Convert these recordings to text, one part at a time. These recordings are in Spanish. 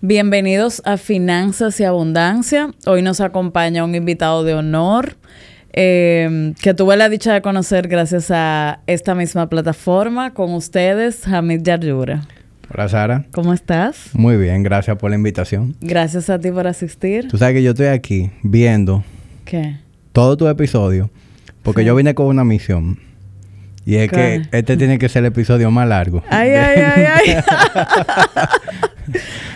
Bienvenidos a Finanzas y Abundancia. Hoy nos acompaña un invitado de honor eh, que tuve la dicha de conocer gracias a esta misma plataforma con ustedes, Hamid Yaryura. Hola Sara. ¿Cómo estás? Muy bien, gracias por la invitación. Gracias a ti por asistir. Tú sabes que yo estoy aquí viendo ¿Qué? todo tu episodio porque yo vine con una misión. Y es que este tiene que ser el episodio más largo. Ay, ay, ay, ay.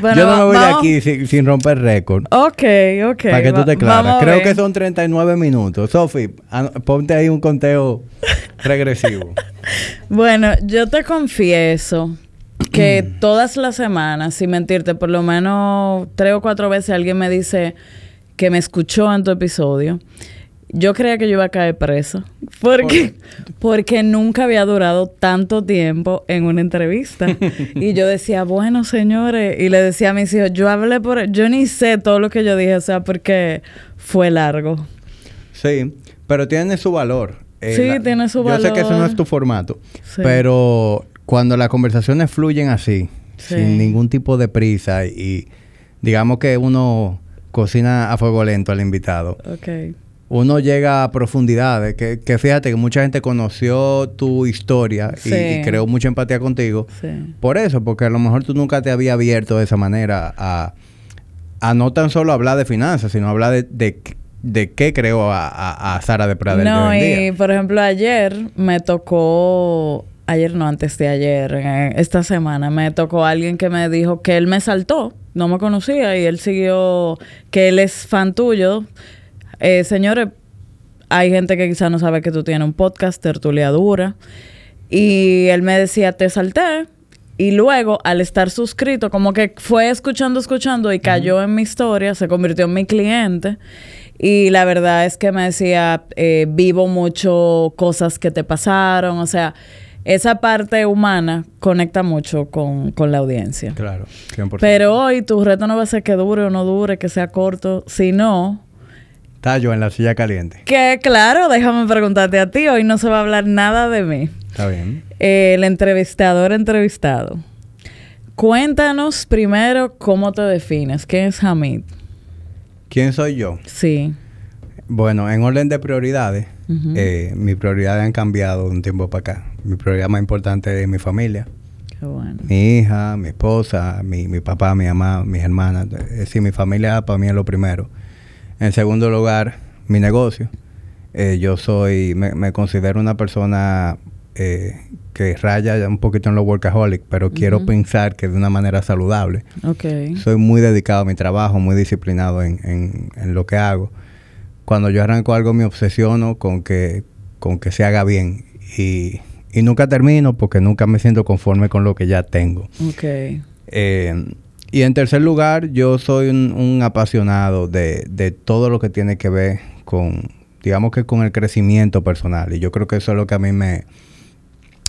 yo no me voy de aquí sin, romper récord. Ok, ok. Para que tú te claras. Creo que son 39 minutos. Sofi, ponte ahí un conteo regresivo. bueno, yo te confieso que todas las semanas, sin mentirte, por lo menos tres o cuatro veces alguien me dice que me escuchó en tu episodio. Yo creía que yo iba a caer preso. Porque, porque nunca había durado tanto tiempo en una entrevista. y yo decía, bueno, señores, y le decía a mis hijos, yo hablé por... Yo ni sé todo lo que yo dije, o sea, porque fue largo. Sí, pero tiene su valor. Eh, sí, tiene su valor. Yo sé que eso no es tu formato, pero cuando las conversaciones fluyen así, sin ningún tipo de prisa y digamos que uno cocina a fuego lento al invitado. Okay uno llega a profundidades, que, que, fíjate que mucha gente conoció tu historia y, creó mucha empatía contigo. Por eso, porque a lo mejor tú nunca te había abierto de esa manera a, a no tan solo hablar de finanzas, sino hablar de, de, qué creó a, a, Sara de Pradel. No, y por ejemplo, ayer me tocó ayer no, antes de ayer, esta semana, me tocó alguien que me dijo que él me saltó, no me conocía y él siguió, que él es fan tuyo, eh, señores, hay gente que quizá no sabe que tú tienes un podcast, Tertuliadura. Y él me decía, te salté. Y luego, al estar suscrito, como que fue escuchando, escuchando y cayó en mi historia, se convirtió en mi cliente. Y la verdad es que me decía, eh, vivo mucho cosas que te pasaron. O sea, esa parte humana conecta mucho con, con la audiencia. Claro, 100%. Pero hoy tu reto no va a ser que dure o no dure, que sea corto, sino Tallo en la silla caliente. Que claro, déjame preguntarte a ti. Hoy no se va a hablar nada de mí. Está bien. el entrevistador entrevistado. Cuéntanos primero cómo te defines. ¿Quién es Hamid? ¿Quién soy yo? Sí. Bueno, en orden de prioridades, eh, mis prioridades han cambiado de un tiempo para acá. Mi prioridad más importante es mi familia. Qué bueno. Mi hija, mi esposa, mi, mi papá, mi mamá, mis hermanas. Es decir, mi familia para mí es lo primero. En segundo lugar, mi negocio. Eh, yo soy, me, considero una persona eh, que raya un poquito en lo workaholic, pero quiero pensar que de una manera saludable. Okay. Soy muy dedicado a mi trabajo, muy disciplinado en, en, lo que hago. Cuando yo arranco algo me obsesiono con que, con que se haga bien y, y nunca termino porque nunca me siento conforme con lo que ya tengo. Okay. Eh, y en tercer lugar, yo soy un, apasionado de, de, todo lo que tiene que ver con, digamos que con el crecimiento personal. Y yo creo que eso es lo que a mí me,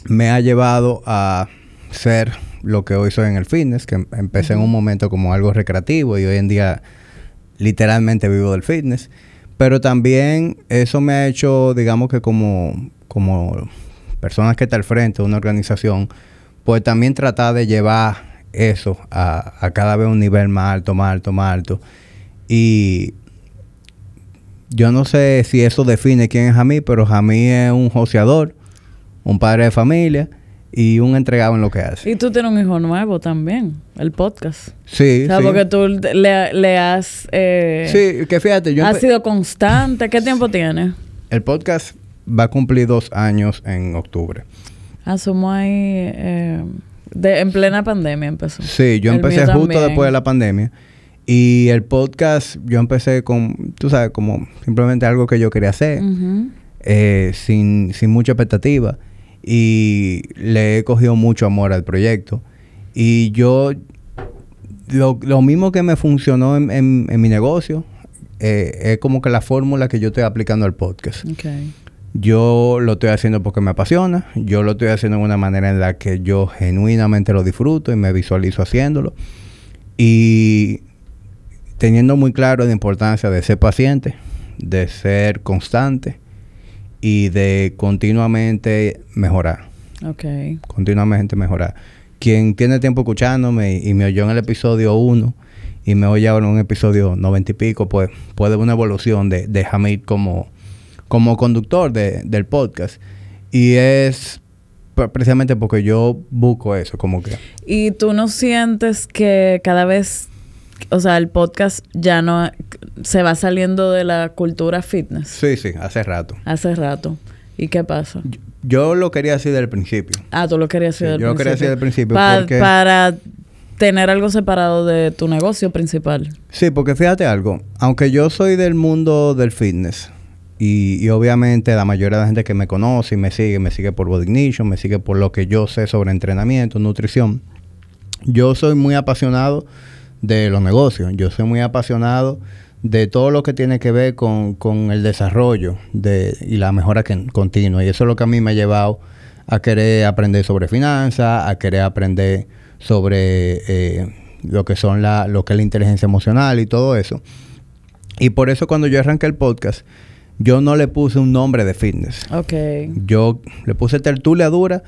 me ha llevado a ser lo que hoy soy en el fitness, que empecé en un momento como algo recreativo y hoy en día literalmente vivo del fitness. Pero también eso me ha hecho, digamos que como, como personas que está al frente de una organización, pues también tratar de llevar eso a, cada vez un nivel más alto, más alto, más alto. Y yo no sé si eso define quién es Jamí, pero Jamí es un joseador, un padre de familia y un entregado en lo que hace. Y tú tienes un hijo nuevo también, el podcast. Sí, o sea, porque tú le, has... Eh, sí, que fíjate, yo... Has sido constante. ¿Qué tiempo tiene? El podcast va a cumplir dos años en octubre. Asumo ahí... Eh, de, en plena pandemia empezó. Sí, yo empecé justo después de la pandemia. Y el podcast, yo empecé con, tú sabes, como simplemente algo que yo quería hacer, eh, sin, sin mucha expectativa. Y le he cogido mucho amor al proyecto. Y yo, lo, lo mismo que me funcionó en, en, mi negocio, eh, es como que la fórmula que yo estoy aplicando al podcast. Okay. Yo lo estoy haciendo porque me apasiona, yo lo estoy haciendo de una manera en la que yo genuinamente lo disfruto y me visualizo haciéndolo. Y teniendo muy claro la importancia de ser paciente, de ser constante y de continuamente mejorar. Ok. Continuamente mejorar. quien tiene tiempo escuchándome y, me oyó en el episodio 1 y me oye ahora en un episodio 90 y pico, pues puede ver una evolución de, de Hamid como, como conductor del podcast. Y es precisamente porque yo busco eso, como que... ¿Y tú no sientes que cada vez, o sea, el podcast ya no se va saliendo de la cultura fitness? Sí, sí, hace rato. Hace rato. ¿Y qué pasa? Yo, lo quería así del principio. Ah, tú lo querías así del principio. Yo lo quería así del principio. Para tener algo separado de tu negocio principal. Sí, porque fíjate algo. Aunque yo soy del mundo del fitness, y, obviamente la mayoría de la gente que me conoce y me sigue, me sigue por Body Ignition, me sigue por lo que yo sé sobre entrenamiento, nutrición. Yo soy muy apasionado de los negocios. Yo soy muy apasionado de todo lo que tiene que ver con, el desarrollo de, y la mejora continua. Y eso es lo que a mí me ha llevado a querer aprender sobre finanzas, a querer aprender sobre eh, lo que son la, lo que es la inteligencia emocional y todo eso. Y por eso cuando yo arranqué el podcast, yo no le puse un nombre de fitness. Ok. Yo le puse tertulia dura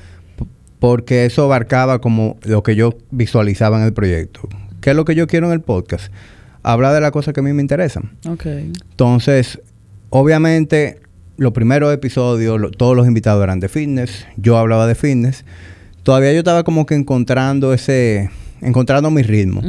porque eso abarcaba como lo que yo visualizaba en el proyecto. ¿Qué es lo que yo quiero en el podcast? Hablar de las cosas que a mí me interesan. Ok. Entonces, obviamente, los primeros episodios, todos los invitados eran de fitness. Yo hablaba de fitness. Todavía yo estaba como que encontrando ese... Encontrando mi ritmo.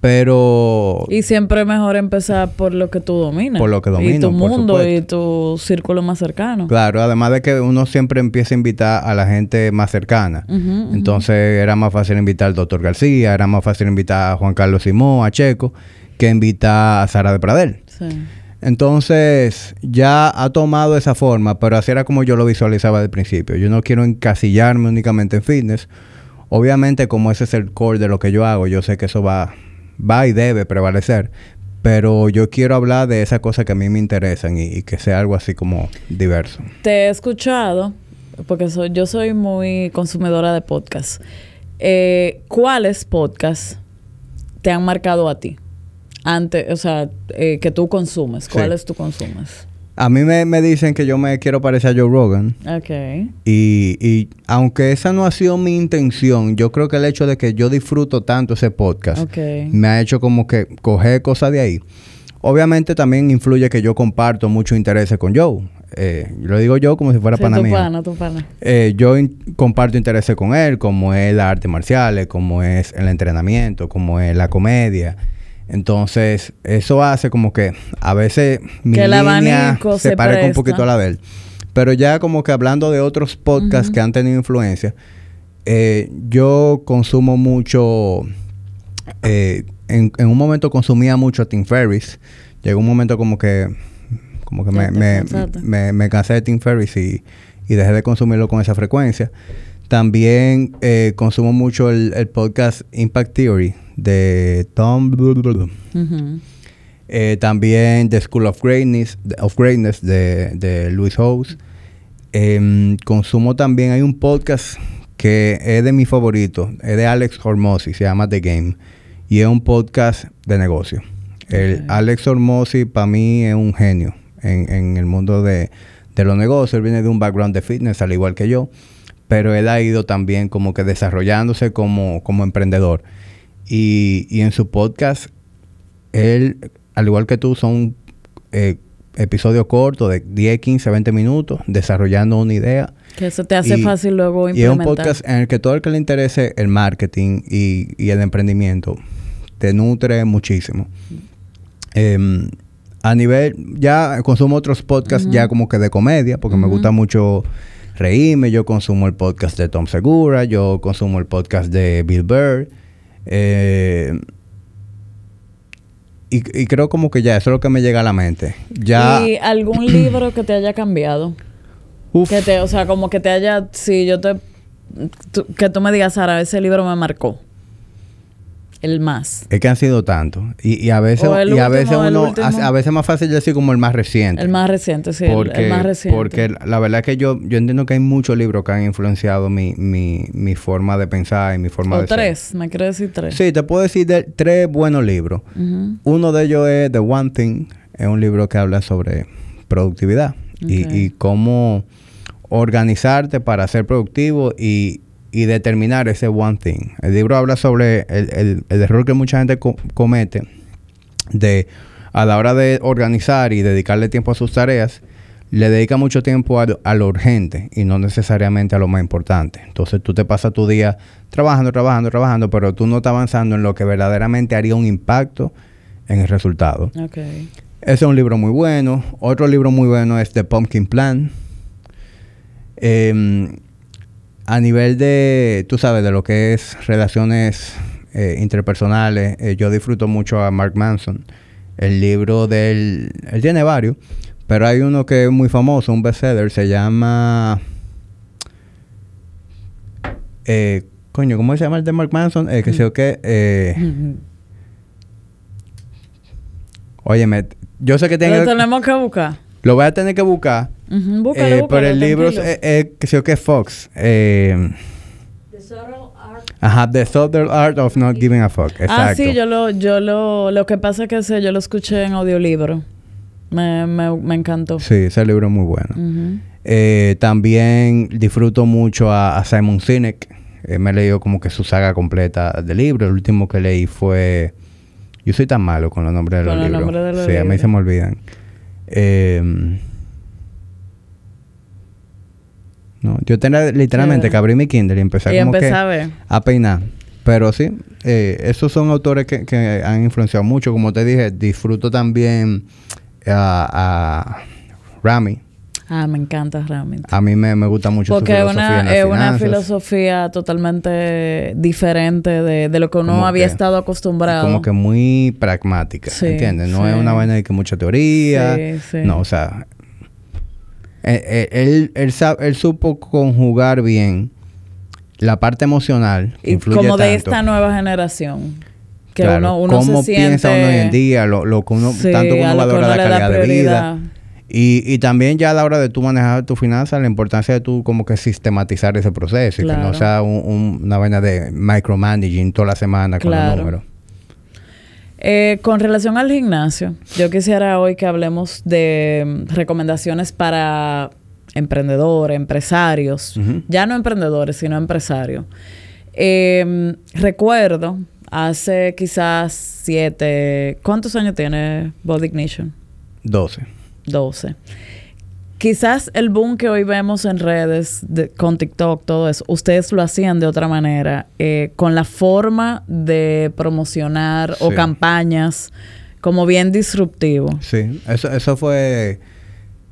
Pero... Y siempre es mejor empezar por lo que tú dominas. Por lo que domino, Y tu mundo y tu círculo más cercano. Claro, además de que uno siempre empieza a invitar a la gente más cercana. Entonces era más fácil invitar al doctor García, era más fácil invitar a Juan Carlos Simón, a Checo, que invitar a Sara de Pradel. Sí. Entonces ya ha tomado esa forma, pero así era como yo lo visualizaba al principio. Yo no quiero encasillarme únicamente en fitness. Obviamente como ese es el core de lo que yo hago, yo sé que eso va va y debe prevalecer. Pero yo quiero hablar de esas cosas que a mí me interesan y, que sea algo así como diverso. Te he escuchado, porque soy, yo soy muy consumidora de podcasts. Eh, ¿Cuáles podcasts te han marcado a ti? Antes, o sea, eh, que tú consumes. ¿Cuáles tú consumes? A mí me, dicen que yo me quiero parecer a Joe Rogan. Ok. Y, y, aunque esa no ha sido mi intención, yo creo que el hecho de que yo disfruto tanto ese podcast me ha hecho como que coger cosas de ahí. Obviamente también influye que yo comparto muchos intereses con Joe. Eh, lo digo yo como si fuera sí, pana tu Pana, tu pana. Eh, yo comparto intereses con él, como es las artes marciales, como es el entrenamiento, como es la comedia. Entonces, eso hace como que a veces mi línea se, parezca un poquito a la de él. Pero ya como que hablando de otros podcasts que han tenido influencia, eh, yo consumo mucho... Eh, en, un momento consumía mucho a Tim Ferris. Llegó un momento como que... Como que me, me, me, cansé de Tim Ferris y, y dejé de consumirlo con esa frecuencia. También eh, consumo mucho el, el, podcast Impact Theory de Tom. Eh, también The School of Greatness, of Greatness de, de Louis House. Em, consumo también, hay un podcast que es de mi favorito, es de Alex Hormozzi, se llama The Game. Y es un podcast de negocio. El Alex Hormozzi para mí es un genio en, en el mundo de, de los negocios. Él viene de un background de fitness, al igual que yo pero él ha ido también como que desarrollándose como, como emprendedor. Y, y, en su podcast, él, al igual que tú, son eh, episodios cortos de 10, 15, 20 minutos, desarrollando una idea. Que eso te hace fácil luego implementar. Y es un podcast en el que todo el que le interese el marketing y, y el emprendimiento te nutre muchísimo. Em, a nivel, ya consumo otros podcasts ya como que de comedia, porque me gusta mucho reírme. Yo consumo el podcast de Tom Segura, yo consumo el podcast de Bill Burr. Eh, y, creo como que ya, eso es lo que me llega a la mente. Ya... ¿Y algún libro que te haya cambiado? Que te, o sea, como que te haya, si yo te, que tú me digas, Sara, ese libro me marcó el más. Es que han sido tantos. Y, y a veces, y a veces uno, a, veces es más fácil decir como el más reciente. El más reciente, sí, el, más reciente. Porque la verdad es que yo, yo entiendo que hay muchos libros que han influenciado mi, mi, mi forma de pensar y mi forma o de tres, me quieres decir tres. Sí, te puedo decir de, tres buenos libros. Uno de ellos es The One Thing, es un libro que habla sobre productividad y, y cómo organizarte para ser productivo y y determinar ese one thing. El libro habla sobre el, error que mucha gente comete de a la hora de organizar y dedicarle tiempo a sus tareas, le dedica mucho tiempo a, lo urgente y no necesariamente a lo más importante. Entonces tú te pasas tu día trabajando, trabajando, trabajando, pero tú no estás avanzando en lo que verdaderamente haría un impacto en el resultado. Okay. Ese es un libro muy bueno. Otro libro muy bueno es The Pumpkin Plan. Em, a nivel de, tú sabes, de lo que es relaciones eh, interpersonales, eh, yo disfruto mucho a Mark Manson. El libro del... Él tiene varios, pero hay uno que es muy famoso, un bestseller, se llama... Eh, coño, ¿cómo se llama el de Mark Manson? Eh, que sé yo qué. Eh, óyeme, yo sé que tengo... Lo tenemos que buscar. Lo voy a tener que buscar. eh, pero el libro es, eh, que sé qué Fox. Eh, The Subtle Art. Ajá, The Subtle Art of Not Giving a Fuck. Exacto. Ah, sí, yo lo, yo lo, lo que pasa es que sé, yo lo escuché en audiolibro. Me, me, me encantó. Sí, ese libro es muy bueno. eh, también disfruto mucho a, Simon Sinek. Eh, me he leído como que su saga completa de libros. El último que leí fue... Yo soy tan malo con los nombres de los libros. Nombres de los sí, a mí se me olvidan. Eh, no, yo tenía literalmente que abrir mi Kindle y empezar como que a, a, peinar. Pero sí, eh, esos son autores que, que, han influenciado mucho. Como te dije, disfruto también a, Rami. Ah, me encanta Rami. A mí me, gusta mucho Porque su filosofía es una, filosofía totalmente diferente de, lo que uno había estado acostumbrado. Como que muy pragmática, ¿entiendes? No es una vaina de que mucha teoría. No, o sea... Eh, eh, él, él, él, supo conjugar bien la parte emocional. y como de esta nueva generación que uno, uno cómo piensa uno hoy en día, lo, lo que uno, tanto que uno valora la calidad de vida. Y, y también ya a la hora de tú manejar tu finanzas, la importancia de tú como que sistematizar ese proceso y que no sea una vaina de micromanaging toda la semana con los números. Eh, con relación al gimnasio, yo quisiera hoy que hablemos de mm, recomendaciones para emprendedores, empresarios, ya no emprendedores, sino empresarios. Eh, recuerdo hace quizás siete... ¿Cuántos años tiene Body Ignition? Doce. Doce. Quizás el boom que hoy vemos en redes con TikTok, todo eso, ustedes lo hacían de otra manera, eh, con la forma de promocionar o campañas como bien disruptivo. Sí, eso, eso fue...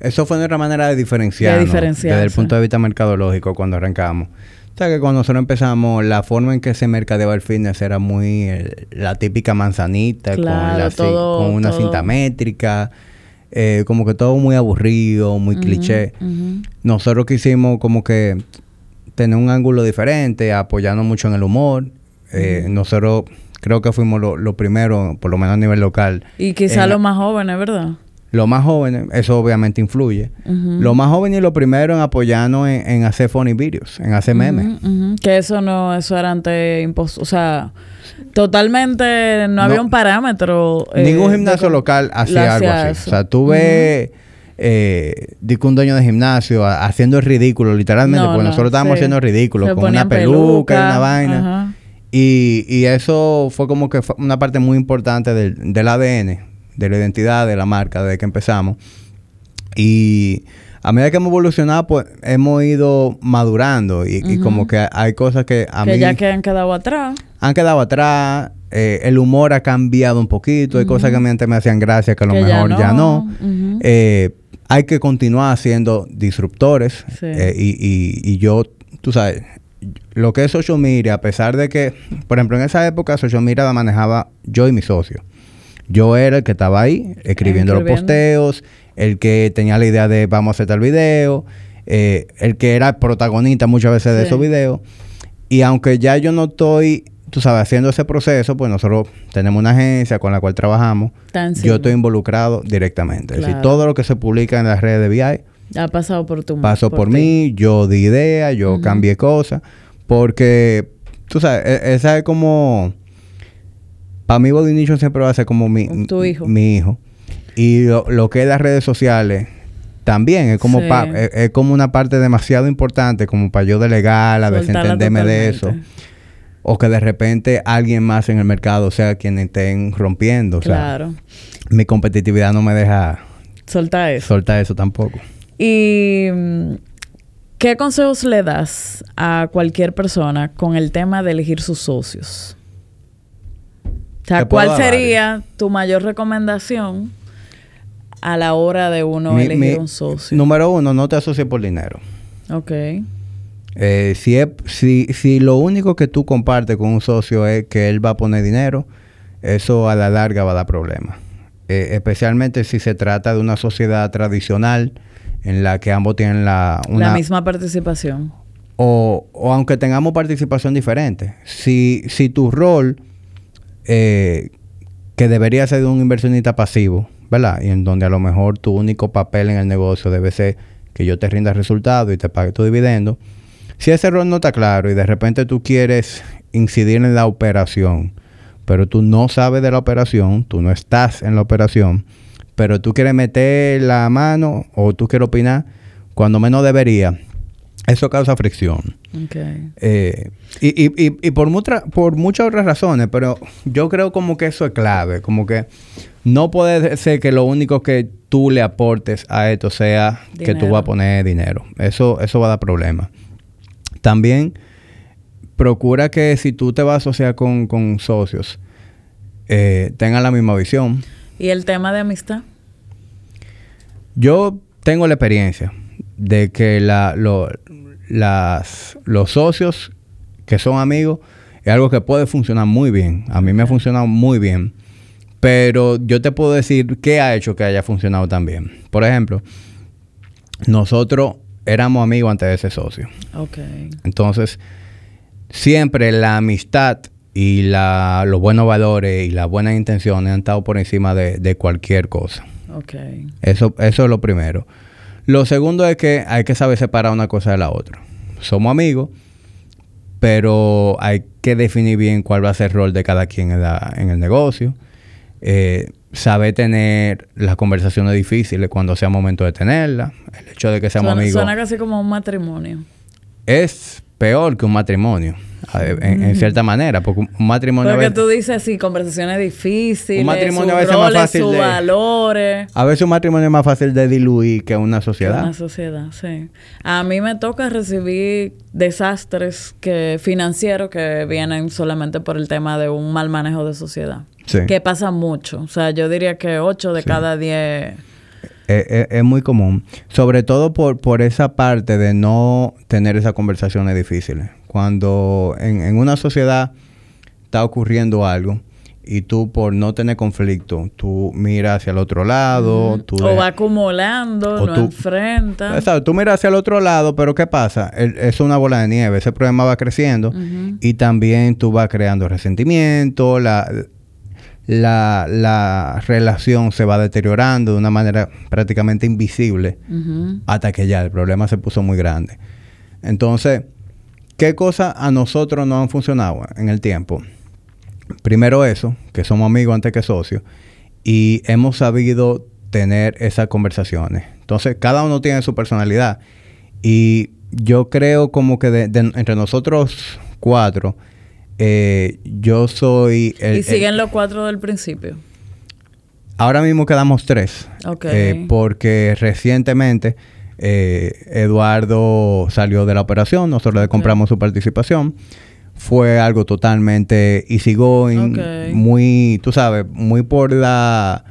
Eso fue nuestra manera de diferenciar. Desde el punto de vista mercadológico cuando arrancamos. O sea que cuando nosotros empezamos, la forma en que se mercadeaba el fitness era muy eh, la típica manzanita con, con una cinta métrica. Eh, como que todo muy aburrido, muy cliché. Nosotros quisimos como que tener un ángulo diferente, apoyarnos mucho en el humor. Eh, nosotros creo que fuimos lo, lo primero, por lo menos a nivel local. Y quizá los más jóvenes, ¿verdad? Los más jóvenes, eso obviamente influye. Los más jóvenes y lo primero en apoyarnos en, hacer funny videos, en hacer memes. Que eso no, eso era antes imposible. O sea, totalmente no, había un parámetro. Eh, ningún gimnasio local hacía algo así. O sea, tú ves eh, un dueño de gimnasio haciendo el ridículo, literalmente, porque nosotros estábamos haciendo el ridículo, con una peluca, y una vaina. Y, y, eso fue como que fue una parte muy importante del, del ADN de la identidad de la marca desde que empezamos. Y a medida que hemos evolucionado, pues hemos ido madurando y, como que hay cosas que a que ya que han quedado atrás. Han quedado atrás. Eh, el humor ha cambiado un poquito. Hay cosas que antes me hacían gracia que a lo mejor ya no. Eh, hay que continuar siendo disruptores. Eh, y, y, y yo, tú sabes, lo que es social media, a pesar de que, por ejemplo, en esa época social media la manejaba yo y mi socio. Yo era el que estaba ahí escribiendo los posteos, el que tenía la idea de vamos a hacer tal video, eh, el que era protagonista muchas veces de esos videos. Y aunque ya yo no estoy, tú sabes, haciendo ese proceso, pues nosotros tenemos una agencia con la cual trabajamos. yo estoy involucrado directamente. Es decir, todo lo que se publica en las redes de VI ha pasado por tu Pasó por, mí, yo di idea, yo cambié cosas. Porque, tú sabes, e, esa es como para mí Body siempre va a ser como mi, hijo. mi hijo. Y lo, que es las redes sociales también es como, es, como una parte demasiado importante como para yo delegarla, desentenderme de eso. O que de repente alguien más en el mercado sea quien estén rompiendo. claro. mi competitividad no me deja... Soltar eso. Soltar eso tampoco. Y... Mm, ¿Qué consejos le das a cualquier persona con el tema de elegir sus socios? O sea, ¿cuál sería tu mayor recomendación a la hora de uno elegir un socio? Número uno, no te asocies por dinero. Ok. Eh, si, si, si lo único que tú compartes con un socio es que él va a poner dinero, eso a la larga va a dar problemas. Eh, especialmente si se trata de una sociedad tradicional en la que ambos tienen la... la misma participación. O, o, aunque tengamos participación diferente. Si, si tu rol, eh, que debería ser de un inversionista pasivo, ¿verdad? Y en donde a lo mejor tu único papel en el negocio debe ser que yo te rinda resultado y te pague tu dividendo. Si ese rol no está claro y de repente tú quieres incidir en la operación, pero tú no sabes de la operación, tú no estás en la operación, pero tú quieres meter la mano o tú quieres opinar, cuando menos debería, eso causa fricción. Eh, y, por, por muchas otras razones, pero yo creo como que eso es clave, como que no puede ser que lo único que tú le aportes a esto sea que tú vas a poner dinero. Eso, eso va a dar problemas. También procura que si tú te vas a asociar con, socios, eh, tengan la misma visión. ¿Y el tema de amistad? Yo tengo la experiencia de que la, las, los socios que son amigos es algo que puede funcionar muy bien. A mí me ha funcionado muy bien. Pero yo te puedo decir qué ha hecho que haya funcionado tan bien. Por ejemplo, nosotros éramos amigos antes de ese socio. Ok. Entonces, siempre la amistad y la, los buenos valores y las buenas intenciones han estado por encima de, cualquier cosa. Ok. Eso, eso es lo primero. Lo segundo es que hay que saber separar una cosa de la otra. Somos amigos, pero hay que definir bien cuál va a ser el rol de cada quien en, en el negocio. Eh, saber tener las conversaciones difíciles cuando sea momento de tenerlas. El hecho de que seamos amigos. Suena casi como un matrimonio. Es peor que un matrimonio en, cierta manera, porque un matrimonio... Porque tú dices, sí, conversaciones difíciles, un matrimonio a veces más fácil sus valores. A veces un matrimonio es más fácil de diluir que una sociedad. Una sociedad, sí. A mí me toca recibir desastres que financieros que vienen solamente por el tema de un mal manejo de sociedad. Sí. Que pasa mucho. O sea, yo diría que 8 de cada 10... Es, muy común, sobre todo por, por esa parte de no tener esas conversaciones difíciles. Cuando en, una sociedad está ocurriendo algo y tú por no tener conflicto, tú miras hacia el otro lado. tú o va acumulando, no enfrentas. Exacto, tú miras hacia el otro lado, pero ¿qué pasa? es una bola de nieve, ese problema va creciendo y también tú vas creando resentimiento, la, la, la, relación se va deteriorando de una manera prácticamente invisible hasta que ya el problema se puso muy grande. Entonces, ¿Qué cosas a nosotros no han funcionado en el tiempo? Primero eso, que somos amigos antes que socios, y hemos sabido tener esas conversaciones. Entonces, cada uno tiene su personalidad. Y yo creo como que entre nosotros cuatro, eh, yo soy el... ¿Y siguen los cuatro del principio? Ahora mismo quedamos tres. Ok. Eh, porque recientemente eh, Eduardo salió de la operación, nosotros le compramos su participación. Fue algo totalmente easygoing, muy, tú sabes, muy por la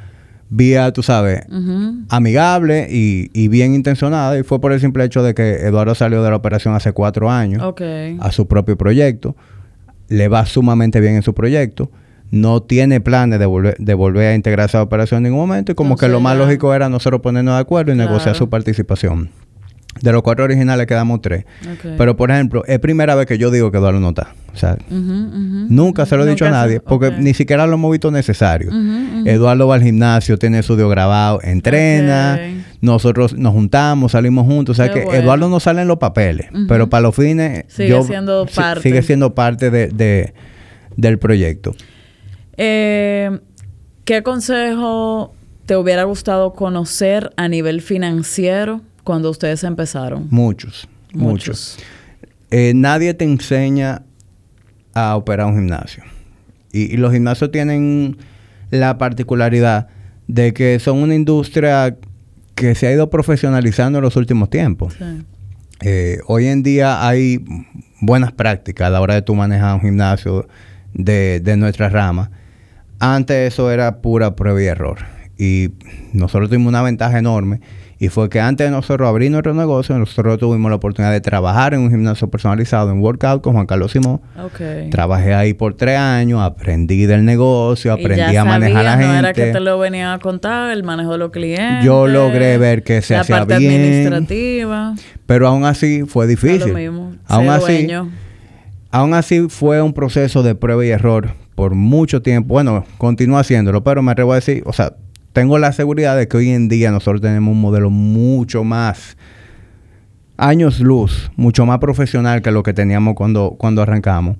vía, tú sabes, amigable y, bien intencionada. Y fue por el simple hecho de que Eduardo salió de la operación hace cuatro años a su propio proyecto. Le va sumamente bien en su proyecto no tiene planes de volver, de volver a integrarse a la operación en ningún momento y como que lo más lógico era nosotros ponernos de acuerdo y negociar su participación. De los cuatro originales quedamos tres. Pero, por ejemplo, es primera vez que yo digo que Eduardo no está. O sea, nunca se lo he dicho a nadie, porque ni siquiera lo hemos visto necesario. Eduardo va al gimnasio, tiene estudio grabado, entrena. Nosotros nos juntamos, salimos juntos. O sea, que Eduardo no sale en los papeles, pero para los fines... Sigue siendo parte. Sigue siendo parte de, del proyecto. Eh, ¿Qué consejo te hubiera gustado conocer a nivel financiero cuando ustedes empezaron? Muchos, muchos. Eh, nadie te enseña a operar un gimnasio. Y, y, los gimnasios tienen la particularidad de que son una industria que se ha ido profesionalizando en los últimos tiempos. Sí. Eh, hoy en día hay buenas prácticas a la hora de tú manejar un gimnasio de, de nuestra rama. Antes eso era pura prueba y error. Y nosotros tuvimos una ventaja enorme y fue que antes de nosotros abrir nuestro negocio, nosotros tuvimos la oportunidad de trabajar en un gimnasio personalizado en Workout con Juan Carlos Simón. Okay. Trabajé ahí por tres años, aprendí del negocio, aprendí y ya a manejar sabía, a la no gente. era que te lo venían a contar, el manejo de los clientes. Yo logré ver que se la hacía parte bien. administrativa. Pero aún así fue difícil. Lo mismo, aún así, aún así fue un proceso de prueba y error por mucho tiempo. Bueno, continúo haciéndolo, pero me atrevo a decir, o sea, tengo la seguridad de que hoy en día nosotros tenemos un modelo mucho más años luz, mucho más profesional que lo que teníamos cuando, cuando arrancamos.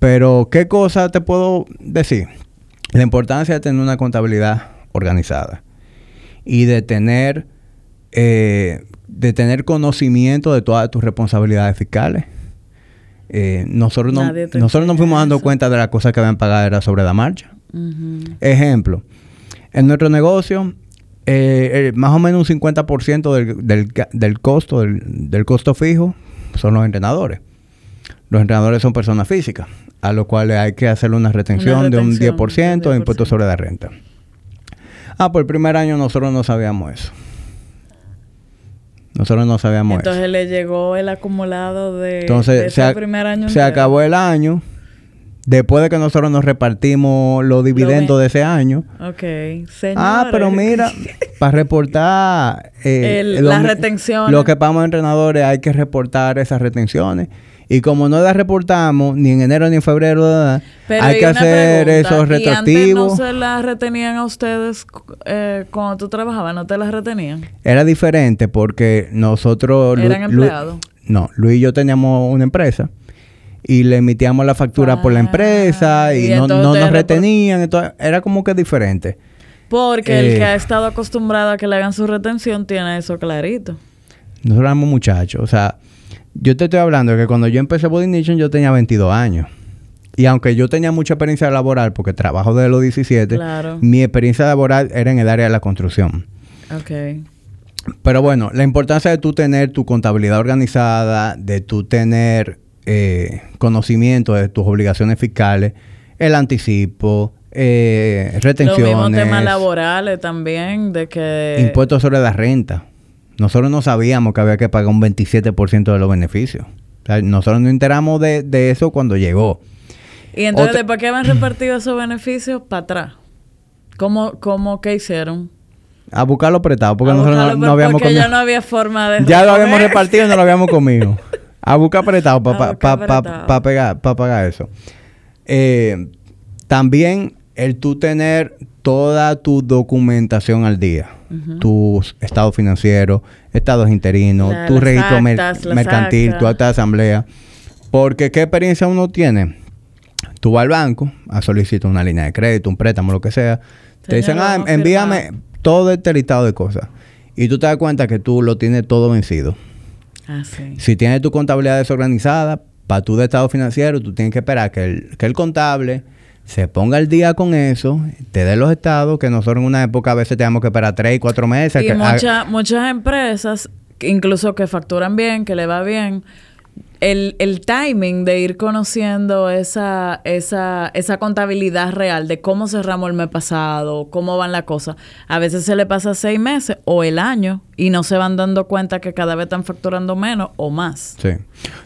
Pero, ¿qué cosa te puedo decir? La importancia de tener una contabilidad organizada y de tener, eh, de tener conocimiento de todas tus responsabilidades fiscales. Eh, nosotros no, nosotros nos fuimos dando eso. cuenta de las cosas que habían pagado era sobre la marcha. Ejemplo, en nuestro negocio, eh, eh, más o menos un 50% del, del, del costo, del, del costo fijo, son los entrenadores. Los entrenadores son personas físicas, a los cuales hay que hacerle una retención, de un retención 10%, de de impuesto 10%. sobre la renta. Ah, por el primer año nosotros no sabíamos eso. Nosotros no sabíamos eso. Entonces le llegó el acumulado de, Entonces, de ese primer año. se entero. acabó el año. Después de que nosotros nos repartimos los dividendos de ese año. Ok. Ah, pero Señores. mira, para reportar eh, El- lo las retenciones. Lo que pagamos entrenadores hay que reportar esas retenciones. Y como no las reportamos ni en enero ni en febrero. Pero hay que hacer pregunta, esos ¿Y antes no retroactivos. se las retenían a ustedes eh, cuando tú trabajabas? ¿No te las retenían? Era diferente porque nosotros... ¿Eran empleados? no, Luis y yo teníamos una empresa. Y le emitíamos la factura por la Ah, empresa y, y no, no nos retenían. Entonces, era como que diferente. Porque el Eh. que ha estado acostumbrado a que le hagan su retención tiene eso clarito. Nosotros éramos muchachos. O sea, yo te estoy hablando de que cuando yo empecé Body Nation yo tenía 22 años. Y aunque yo tenía mucha experiencia laboral, porque trabajo desde los 17, Claro. mi experiencia laboral era en el área de la construcción. Ok. Pero bueno, la importancia de tú tener tu contabilidad organizada, de tú tener eh, conocimiento de tus obligaciones fiscales, el anticipo, eh, Los retenciones, mismos temas laborales también, de que... impuestos sobre la renta. Nosotros no sabíamos que había que pagar un 27% de los beneficios. O sea, nosotros no enteramos de, de eso cuando llegó. Y entonces, Otra- ¿después que han repartido esos beneficios? Para atrás. ¿Cómo, cómo qué hicieron? A buscarlo prestado, porque A nosotros no, buscarlo, no habíamos Porque comido. ya no había forma de... Ya lo habíamos repartido y no lo habíamos comido. A buscar prestado A para prestado. pegar, pa pagar eso. Eh, también el tú tener toda tu documentación al día. Ujú. Tus estados financieros, estados interinos, La- tu registro actas, mercantil, tu acta de asamblea. Porque ¿qué experiencia uno tiene? Tú vas al banco a solicitar una línea de crédito, un préstamo, lo que sea. te dicen, ah, envíame firmar". todo este listado de cosas. Y tú te das cuenta que tú lo tienes todo vencido. Ah, sí. Si tienes tu contabilidad desorganizada, para tu de estado financiero, tú tienes que esperar que el, que el contable se ponga al día con eso, te dé los estados, que nosotros en una época a veces tenemos que esperar tres, cuatro meses. Y que- muchas empresas, incluso que facturan bien, que le va bien, el, el timing de ir conociendo esa, esa, esa contabilidad real de cómo cerramos el mes pasado, cómo van las cosas, a veces se le pasa seis meses o el año y no se van dando cuenta que cada vez están facturando menos o más. Sí.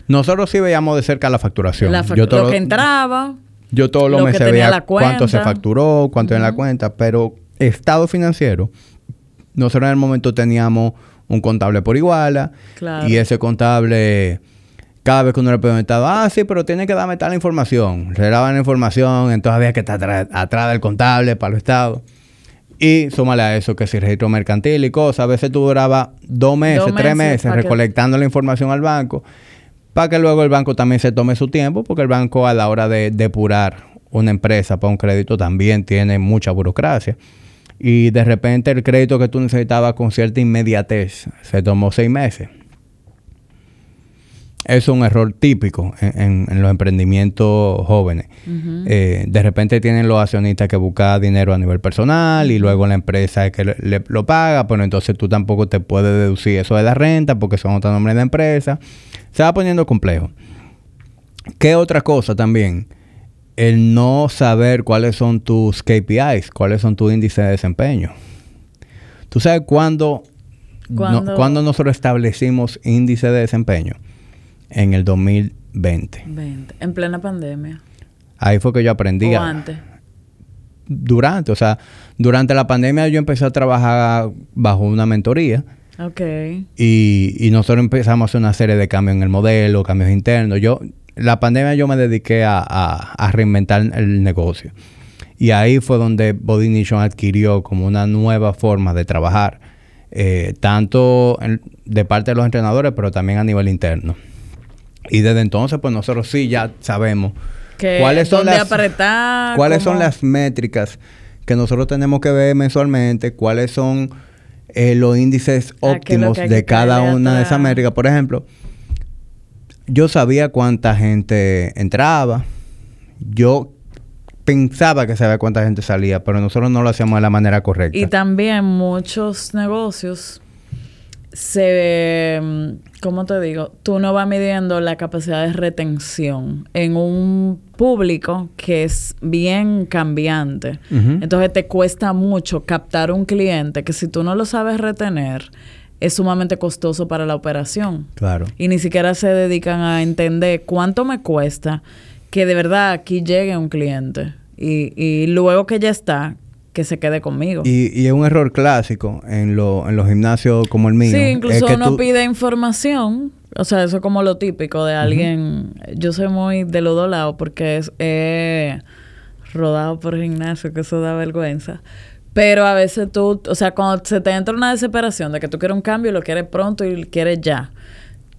Nosotros sí veíamos de cerca la facturación. La fac- yo todo, lo que entraba, yo todos los lo meses veía la cuánto se facturó, cuánto en la cuenta, pero estado financiero, nosotros en el momento teníamos un contable por iguala Claro. y ese contable cada vez que uno le preguntaba, ah, sí, pero tiene que darme tal información. Le daban la información, entonces había que estar atrás, del contable para los estados. Y súmale a eso que si registro mercantil y cosas, a veces tú durabas dos meses, Dos tres meses que- recolectando la información al banco, para que luego el banco también se tome su tiempo, porque el banco a la hora de depurar una empresa para un crédito también tiene mucha burocracia. y de repente el crédito que tú necesitabas con cierta inmediatez se tomó seis meses. Es un error típico en, los emprendimientos jóvenes. Eh, de repente tienen los accionistas que buscan dinero a nivel personal y luego la empresa es que le, lo paga, pero entonces tú tampoco te puedes deducir eso de la renta porque son otros nombres de empresa. Se va poniendo complejo. ¿Qué otra cosa también? El no saber cuáles son tus KPIs, cuáles son tus índices de desempeño. ¿Tú sabes cuándo, cuando nosotros establecimos índice de desempeño? En el 2020. En plena pandemia. Ahí fue que yo aprendí. ¿O antes? Durante, o sea, durante la pandemia yo empecé a trabajar bajo una mentoría. Ok. Y, y nosotros empezamos a hacer una serie de cambios en el modelo, cambios internos. Yo, la pandemia yo me dediqué a, reinventar el negocio. Y ahí fue donde Body Nation adquirió como una nueva forma de trabajar, eh, tanto de parte de los entrenadores, pero también a nivel interno. Y desde entonces, pues nosotros sí ya sabemos cuáles son las cuáles son las métricas que nosotros tenemos que ver mensualmente, cuáles son eh, los índices óptimos de cada una de esas métricas. Por ejemplo, yo sabía cuánta gente entraba. Yo pensaba que sabía cuánta gente salía, pero nosotros no lo hacíamos de la manera correcta. Y también muchos negocios se, ¿cómo te digo? Tú no vas midiendo la capacidad de retención en un público que es bien cambiante. Entonces te cuesta mucho captar un cliente que si tú no lo sabes retener, es sumamente costoso para la operación. Claro. Y ni siquiera se dedican a entender cuánto me cuesta que de verdad aquí llegue un cliente. Y, y luego que ya está, que se quede conmigo. Y, es un error clásico en, lo, en los gimnasios como el mío. Sí, incluso uno pide información. O sea, eso es como lo típico de alguien. Yo soy muy de los dos lados porque es rodado por gimnasio, que eso da vergüenza. Pero a veces tú, o sea, cuando se te entra una desesperación de que tú quieres un cambio, lo quieres pronto y lo quieres ya,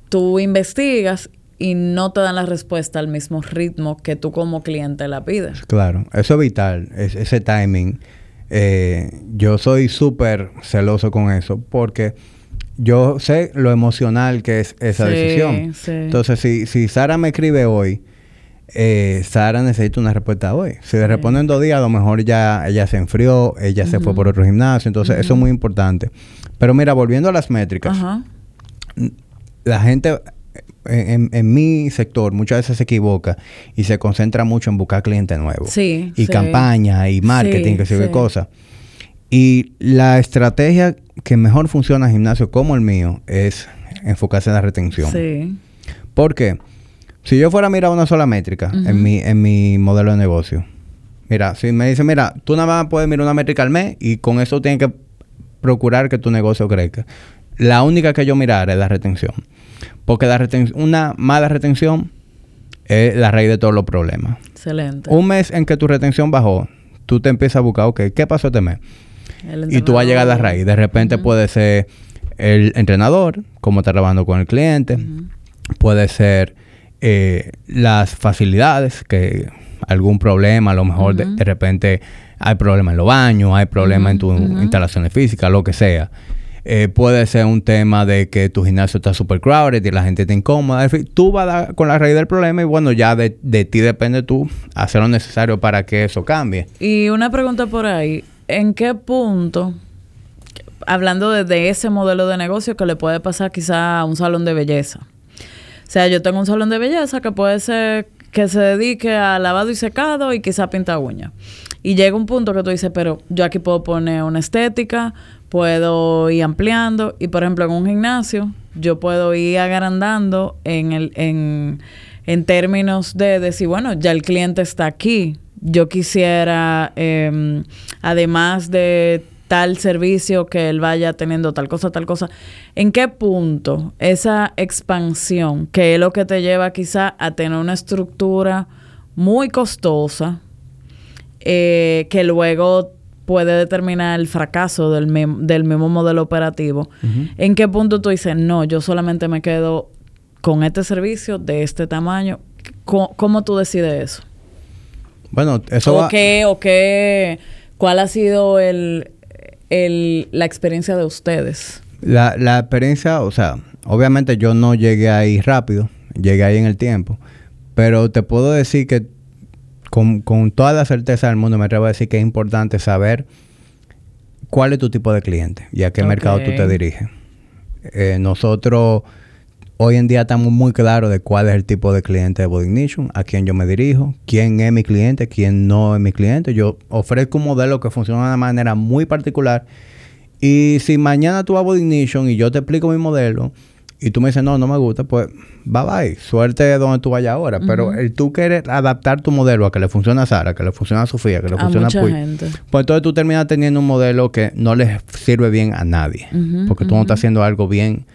tú investigas y no te dan la respuesta al mismo ritmo que tú como cliente la pides. Claro, eso es vital, ese timing. Eh, yo soy súper celoso con eso porque yo sé lo emocional que es esa decisión. Entonces, si, si Sara me escribe hoy, eh, Sara necesita una respuesta hoy. Si le respondo en dos días, a lo mejor ya ella se enfrió, ella se fue por otro gimnasio. Entonces, eso es muy importante. Pero mira, volviendo a las métricas, la gente en, mi sector muchas veces se equivoca y se concentra mucho en buscar clientes nuevos. Sí. Y campaña y marketing, que se cosas. Y la estrategia que mejor funciona en gimnasio como el mío es enfocarse en la retención. Sí. ¿Por qué? Si yo fuera a mirar una sola métrica en, mi, en mi modelo de negocio, mira, si me dice, mira, tú nada más puedes mirar una métrica al mes y con eso tienes que procurar que tu negocio crezca. La única que yo mirar es la retención. Porque la una mala retención es la raíz de todos los problemas. Excelente. Un mes en que tu retención bajó, tú te empiezas a buscar, ok, ¿qué pasó este mes? Y tú vas a llegar a la raíz. De repente puede ser el entrenador, cómo está trabajando con el cliente. Puede ser eh, las facilidades, que algún problema, a lo mejor de, repente hay problema en los baños, hay problema en tus instalaciones físicas, lo que sea. Eh, puede ser un tema de que tu gimnasio está super crowded y la gente está incómoda. En fin, tú vas con la raíz del problema y bueno, ya de, ti depende tú hacer lo necesario para que eso cambie. Y una pregunta por ahí, ¿en qué punto, hablando de, ese modelo de negocio que le puede pasar quizá a un salón de belleza? O sea, yo tengo un salón de belleza que puede ser que se dedique a lavado y secado y quizá pinta uñas. Y llega un punto que tú dices, pero yo aquí puedo poner una estética, puedo ir ampliando y por ejemplo en un gimnasio yo puedo ir agrandando en, el, en, en términos de decir, bueno, ya el cliente está aquí. Yo quisiera, em, además de tal servicio que él vaya teniendo tal cosa, tal cosa. ¿En qué punto esa expansión, que es lo que te lleva quizá a tener una estructura muy costosa, eh, que luego puede determinar el fracaso del, del mismo modelo operativo. ¿En qué punto tú dices, no, yo solamente me quedo con este servicio de este tamaño? ¿Cómo, tú decides eso? Bueno, eso ¿O qué, o qué, cuál ha sido el, el, la experiencia de ustedes. La, la experiencia, o sea, obviamente yo no llegué ahí rápido, llegué ahí en el tiempo, pero te puedo decir que con, con toda la certeza del mundo me atrevo a decir que es importante saber cuál es tu tipo de cliente y a qué mercado tú te diriges. Eh, nosotros hoy en día estamos muy claros de cuál es el tipo de cliente de Body Ignition, a quién yo me dirijo, quién es mi cliente, quién no es mi cliente. Yo ofrezco un modelo que funciona de una manera muy particular. Y si mañana tú vas a Body Ignition y yo te explico mi modelo y tú me dices, no, no me gusta, pues bye bye. Suerte donde tú vayas ahora. Pero el tú quieres adaptar tu modelo a que le funcione a Sara, que le funcione a Sofía, que le A funcione a Puy. gente. Pues entonces tú terminas teniendo un modelo que no les sirve bien a nadie. Porque tú no estás haciendo algo bien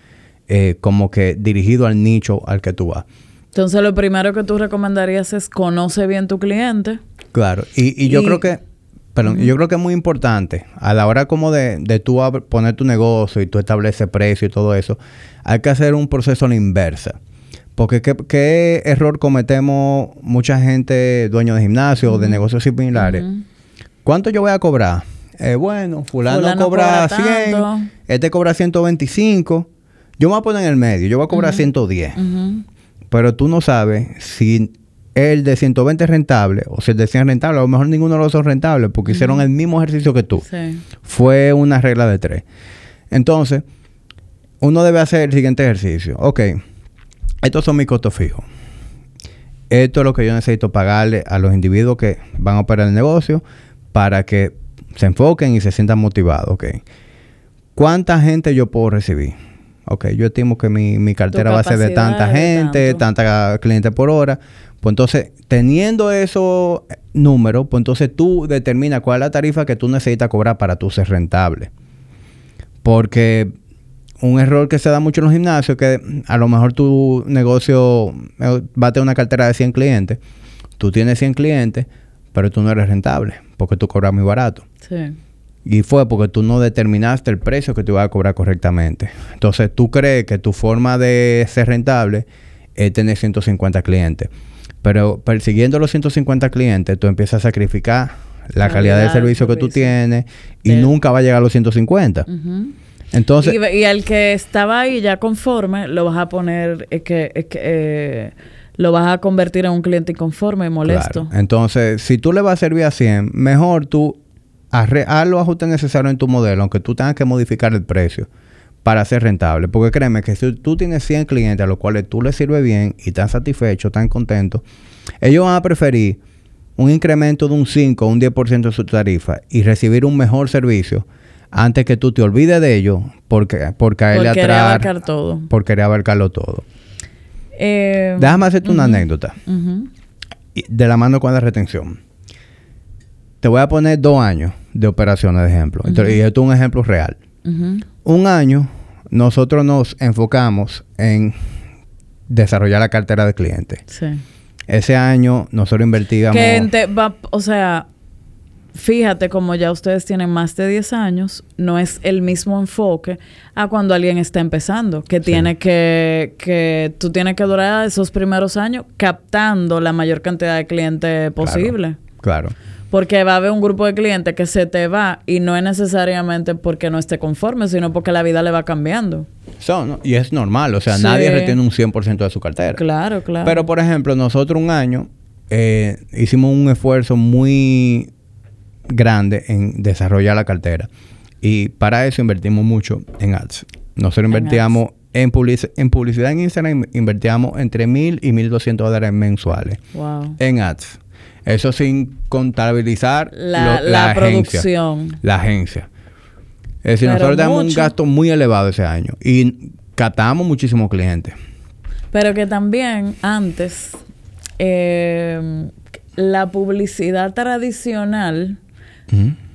eh, como que dirigido al nicho al que tú vas. Entonces, lo primero que tú recomendarías es conoce bien tu cliente. Claro. Y, y yo Y- creo que, yo creo que es muy importante a la hora como de, de tú poner tu negocio y tú estableces precio y todo eso, hay que hacer un proceso a la inversa. Porque ¿qué, qué error cometemos mucha gente, dueño de gimnasio o de negocios similares? ¿Cuánto yo voy a cobrar? Eh, bueno, fulano, Fulano cobra, cobra 100, tanto. este cobra 125. Yo me voy a poner en el medio, yo voy a cobrar 110. Ujú. Pero tú no sabes si el de 120 es rentable o si el de 100 es rentable. A lo mejor ninguno de los dos es rentable porque hicieron el mismo ejercicio que tú. Sí. Fue una regla de tres. Entonces, uno debe hacer el siguiente ejercicio. Ok, estos son mis costos fijos. Esto es lo que yo necesito pagarle a los individuos que van a operar el negocio para que se enfoquen y se sientan motivados. Ok. ¿Cuánta gente yo puedo recibir? Ok, yo estimo que mi, mi cartera va a ser de tanta gente, tanta cliente por hora. Pues entonces, teniendo esos eh, números, pues entonces tú determinas cuál es la tarifa que tú necesitas cobrar para tú ser rentable. Porque un error que se da mucho en los gimnasios es que a lo mejor tu negocio eh, va a tener una cartera de 100 clientes. Tú tienes 100 clientes, pero tú no eres rentable porque tú cobras muy barato. Sí. Y fue porque tú no determinaste el precio que te ibas a cobrar correctamente. Entonces tú crees que tu forma de ser rentable es tener 150 clientes. Pero persiguiendo los 150 clientes, tú empiezas a sacrificar la calidad, Calidad del servicio que tú tienes y Del- nunca va a llegar a los 150. Ujú. Entonces, y, y al que estaba ahí ya conforme, lo vas a poner, es que, es que, eh, lo vas a convertir en un cliente inconforme y molesto. Claro. Entonces, si tú le vas a servir a 100, mejor tú haz los ajustes necesarios en tu modelo, aunque tú tengas que modificar el precio para ser rentable. Porque créeme que si tú tienes 100 clientes a los cuales tú les sirves bien y están satisfechos, están contentos, ellos van a preferir un incremento de un 5 o un 10% de su tarifa y recibir un mejor servicio antes que tú te olvides de ellos porque, por caerle Por querer abarcar todo. por querer abarcarlo todo. Eh, Déjame hacerte una anécdota de la mano con la retención. Te voy a poner dos años de operaciones de ejemplo. Entonces, y esto es un ejemplo real. Un año, nosotros nos enfocamos en desarrollar la cartera de clientes. Sí. Ese año, nosotros invertíamos... Que ente- va, o sea, fíjate como ya ustedes tienen más de 10 años, no es el mismo enfoque a cuando alguien está empezando, que tiene que, que tú tienes que durar esos primeros años captando la mayor cantidad de clientes posible. Claro. Porque va a haber un grupo de clientes que se te va y no es necesariamente porque no esté conforme, sino porque la vida le va cambiando. So, no, y es normal. O sea, Sí. nadie retiene un 100% de su cartera. Claro, claro. Pero, por ejemplo, nosotros un año eh, hicimos un esfuerzo muy grande en desarrollar la cartera. Y para eso invertimos mucho en ads. Nosotros invertíamos en, publici- en publicidad en Instagram, invertíamos entre mil y mil doscientos dólares mensuales wow. en ads. Eso sin contabilizar La, lo- la, agencia. producción. La agencia. Es decir, Pero nosotros tenemos un gasto muy elevado ese año. Y captamos muchísimos clientes. Pero que también antes eh, la publicidad tradicional.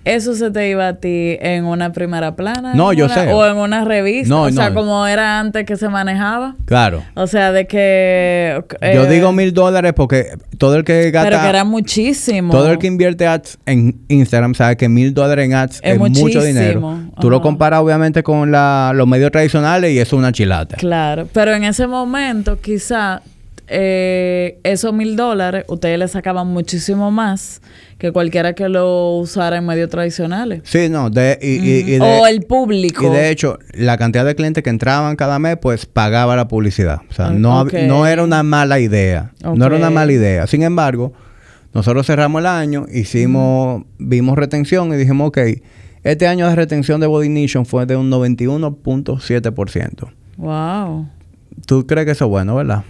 Eso se te iba a ti en una primera plana. No, yo una- sé. O en una revista. No, o sea, como era antes que se manejaba. Claro. O sea, de que... Yo eh, digo mil dólares porque todo el que gasta... Pero que era muchísimo. Todo el que invierte ads en Instagram sabe que mil dólares en ads Es es, mucho dinero. Tú lo Ajá. comparas obviamente con la- los medios tradicionales y eso es una chilata. Claro, pero en ese momento quizá eh, esos mil dólares, ustedes le sacaban muchísimo más que cualquiera que lo usara en medios tradicionales. Sí, no, de, y, y- y de- o el público. Y de hecho, la cantidad de clientes que entraban cada mes, pues pagaba la publicidad. O sea, Ah, no, no era una mala idea. No era una mala idea. Sin embargo, nosotros cerramos el año, hicimos, vimos retención y dijimos, ok, este año de retención de Body Nation fue de un 91.7%. Wow. ¿Tú crees que eso es bueno, verdad?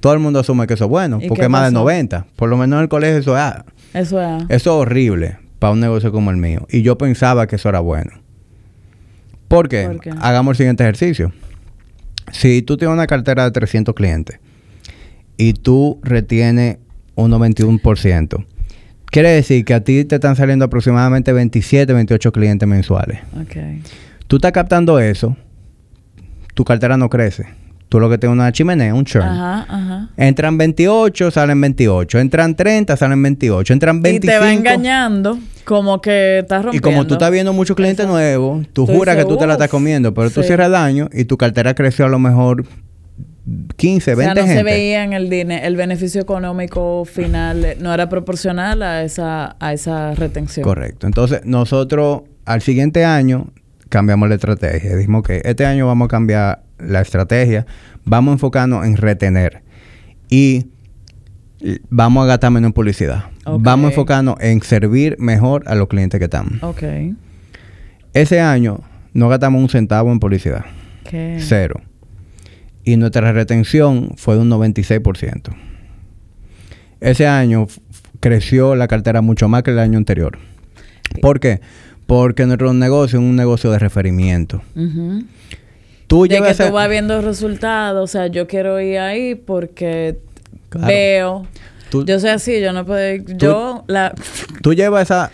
Todo el mundo asume que eso es bueno, ¿Y porque es más de pasó? 90. Por lo menos en el colegio eso es, ah, Eso es. eso es horrible para un negocio como el mío. Y yo pensaba que eso era bueno. ¿Por qué? ¿Por qué? Hagamos el siguiente ejercicio. Si tú tienes una cartera de 300 clientes y tú retienes un 91%, quiere decir que a ti te están saliendo aproximadamente 27, 28 clientes mensuales. Tú estás captando eso, tu cartera no crece. Tú lo que tienes es una chimenea, un churn. Ajá, ajá. Entran 28, salen 28. Entran 30, salen 28. Entran 25. Y te va engañando como que estás Y rompiendo. como tú estás viendo muchos clientes nuevos, tú Tú juras que tú te la estás "Uf, comiendo, pero tú sí. cierras el año y tu cartera creció a lo mejor 15, o sea, 20 no gente. se veía en el dine- el beneficio económico final, eh, no era proporcional a esa, a esa retención. Correcto. Entonces, nosotros al siguiente año cambiamos la estrategia. Dijimos que este año vamos a cambiar la estrategia, vamos a enfocarnos en retener y vamos a gastar menos en publicidad. Vamos a enfocarnos en servir mejor a los clientes que estamos. Ok. Ese año no gastamos un centavo en publicidad. ¿Qué? Cero. Y nuestra retención fue de un 96%. Ese año creció la cartera mucho más que el año anterior. ¿Por qué? Porque nuestro negocio es un negocio de referimiento. Tú De que llevas ese- tú vas viendo resultados, o sea, yo quiero ir ahí porque Claro. veo. Tú- yo soy así, yo no puedo. Yo, la. Tú llevas esa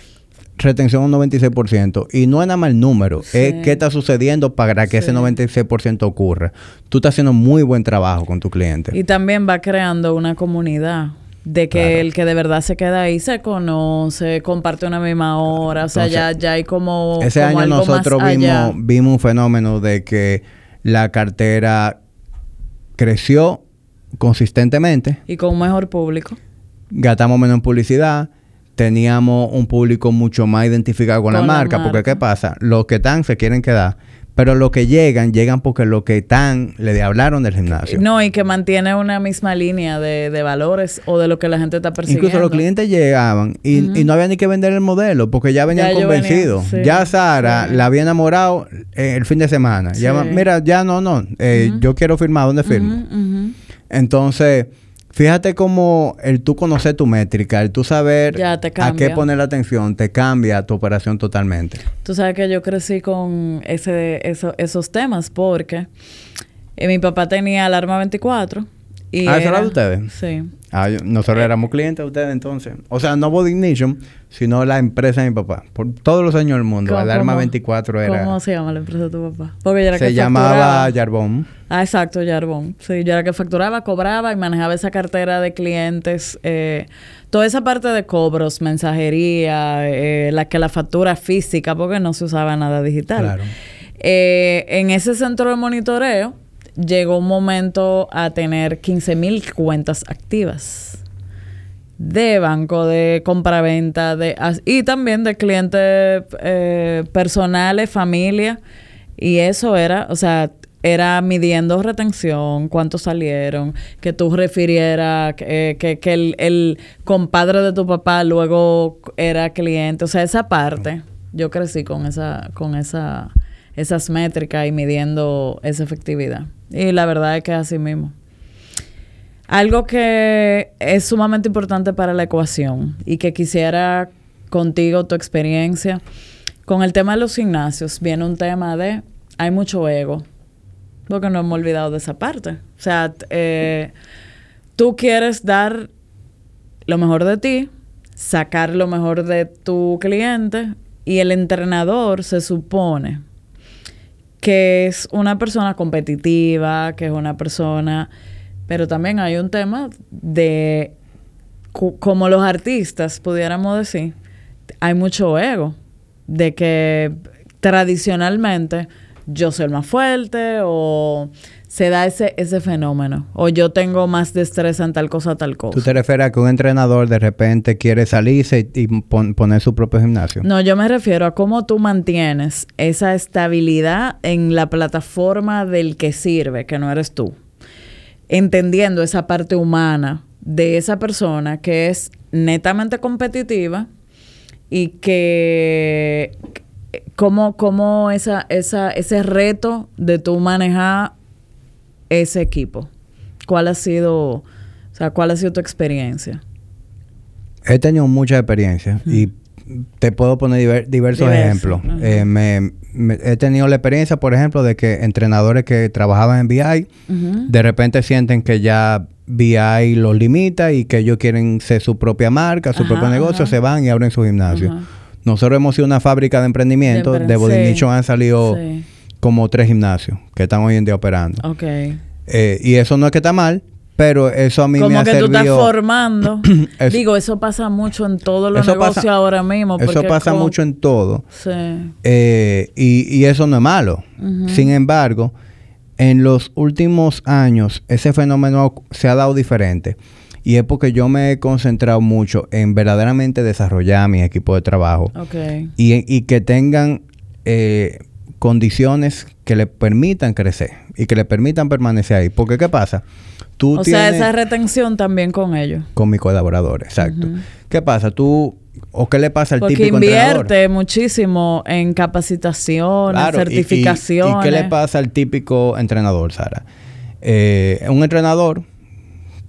retención a un 96% y no es nada más el número, Sí. es qué está sucediendo para que ese Sí. 96% ocurra. Tú estás haciendo muy buen trabajo con tu cliente. Y también va creando una comunidad de que Claro. el que de verdad se queda ahí se conoce, comparte una misma hora, o sea, ya, Entonces, ya hay como. Ese como año algo más nosotros allá. vimos, vimos un fenómeno de que la cartera creció consistentemente, Y con un mejor público. gastamos menos en publicidad, teníamos un público mucho más identificado con, la Con la marca, porque marca. ¿qué pasa? Los que están se quieren quedar, pero los que llegan, llegan porque los que están le hablaron del gimnasio. No, y que mantiene una misma línea de, de valores o de lo que la gente está persiguiendo. Incluso los clientes llegaban y, no había ni que vender el modelo porque ya venían Ya convencidos. sí, ya Sara sí. la había enamorado eh, el fin de semana. Ya, mira, ya no, no. eh. Yo quiero firmar. ¿Dónde firmo? Entonces, fíjate cómo el tú conocer tu métrica, el tú saber a qué poner la atención, te cambia tu operación totalmente. Tú sabes que yo crecí con ese, eso- esos temas porque eh, mi papá tenía alarma 24. Y Ah, ¿esa era era- de ustedes? Sí. Ah, yo- nosotros éramos clientes de ustedes entonces. O sea, no Body Ignition, sino la empresa de mi papá. Por todos los años del mundo. ¿Cómo- Alarma cómo- 24 era. ¿Cómo se llama la empresa de tu papá? Porque yo era se que llamaba. Yarbón. Ah, exacto, Yarbón. Sí, yo era que facturaba, cobraba y manejaba esa cartera de clientes. eh, toda esa parte de cobros, mensajería, eh, la que la factura física, porque no se usaba nada digital. Claro. Eh, en ese centro de monitoreo llegó un momento a tener 15 mil cuentas activas de banco, de compraventa, de y también de clientes eh, personales, familia. Y eso era, o sea, era midiendo retención, cuántos salieron, que tú refirieras, que, que, que el, el compadre de tu papá luego era cliente. O sea, esa parte, yo crecí con esa, con esa, esas métricas y midiendo esa efectividad. Y la verdad es que es así mismo. Algo que es sumamente importante para la ecuación y que quisiera contigo tu experiencia. Con el tema de los gimnasios viene un tema de hay mucho ego, porque no hemos olvidado de esa parte. O sea, eh, tú quieres dar lo mejor de ti, sacar lo mejor de tu cliente y el entrenador se supone que es una persona competitiva, que es una persona, pero también hay un tema de como los artistas, pudiéramos decir, hay mucho ego de que tradicionalmente yo soy el más fuerte o se da ese, ese fenómeno. O yo tengo más destreza en tal cosa, tal cosa. ¿Tú te refieres a que un entrenador de repente quiere salirse y poner su propio gimnasio? No, yo me refiero a cómo tú mantienes esa estabilidad en la plataforma del que sirve, que no eres tú. Entendiendo esa parte humana de esa persona que es netamente competitiva y que cómo, cómo esa, esa, ese reto de tú manejar ese equipo? ¿Cuál ha sido, o sea, cuál ha sido tu experiencia? He tenido mucha experiencia y te puedo poner diversos ejemplos. Eh, me, he tenido la experiencia, por ejemplo, de que entrenadores que trabajaban en BI de repente sienten que ya BI los limita y que ellos quieren ser su propia marca, su propio negocio, se van y abren su gimnasio. Nosotros hemos sido una fábrica de emprendimiento. De, de han salido como tres gimnasios que están hoy en día operando. Ok. Eh, y eso no es que está mal, pero eso a mí me ha servido... Como que tú estás formando. Digo, eso pasa mucho en todos los negocios ahora mismo. Eso pasa mucho en todo. Sí. Eh, y, eso no es malo. Sin embargo, en los últimos años, ese fenómeno se ha dado diferente. Y es porque yo me he concentrado mucho en verdaderamente desarrollar mi equipo de trabajo. Okay. Y, y que tengan eh, condiciones que le permitan crecer y que le permitan permanecer ahí. Porque, ¿qué pasa? Tú o sea, esa retención también con ellos. Con mis colaboradores, exacto. ¿Qué pasa? Tú ¿O qué le pasa al Porque típico invierte muchísimo en capacitación, en certificaciones. Y, qué le pasa al típico entrenador, Sara? Eh, un entrenador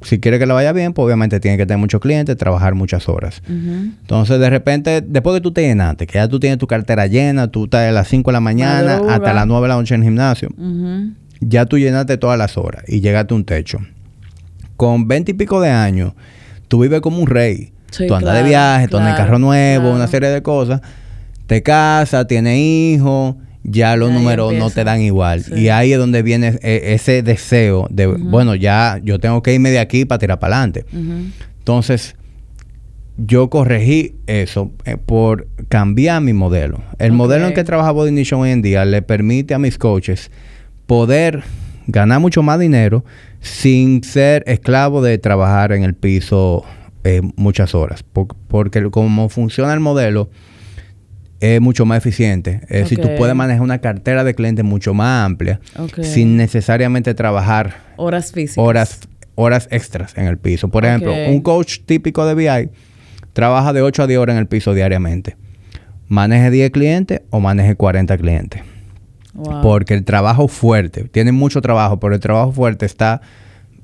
si quiere que le vaya bien, pues obviamente tiene que tener muchos clientes, trabajar muchas horas. Entonces, de repente, después que tú te llenaste, que ya tú tienes tu cartera llena, tú estás a las 5 de la mañana hasta las 9 de la noche en el gimnasio, ya tú llenaste todas las horas y llegaste a un techo. Con 20 y pico de años, tú vives como un rey. tú andas de viaje, tú andas en carro nuevo, una serie de cosas. Te casas, tienes hijos ya los números no te dan igual. Y ahí es donde viene e, ese deseo de, bueno, ya yo tengo que irme de aquí para tirar para adelante. Entonces, yo corregí eso eh, por cambiar mi modelo. El modelo en que trabaja Body Nation hoy en día le permite a mis coaches poder ganar mucho más dinero sin ser esclavo de trabajar en el piso eh, muchas horas. porque como funciona el modelo, es mucho más eficiente. Es decir, tú puedes manejar una cartera de clientes mucho más amplia sin necesariamente trabajar horas físicas. Horas, horas extras en el piso. Por ejemplo, un coach típico de BI trabaja de 8 a 10 horas en el piso diariamente. Maneje 10 clientes o maneje 40 clientes. Porque el trabajo fuerte, tiene mucho trabajo, pero el trabajo fuerte está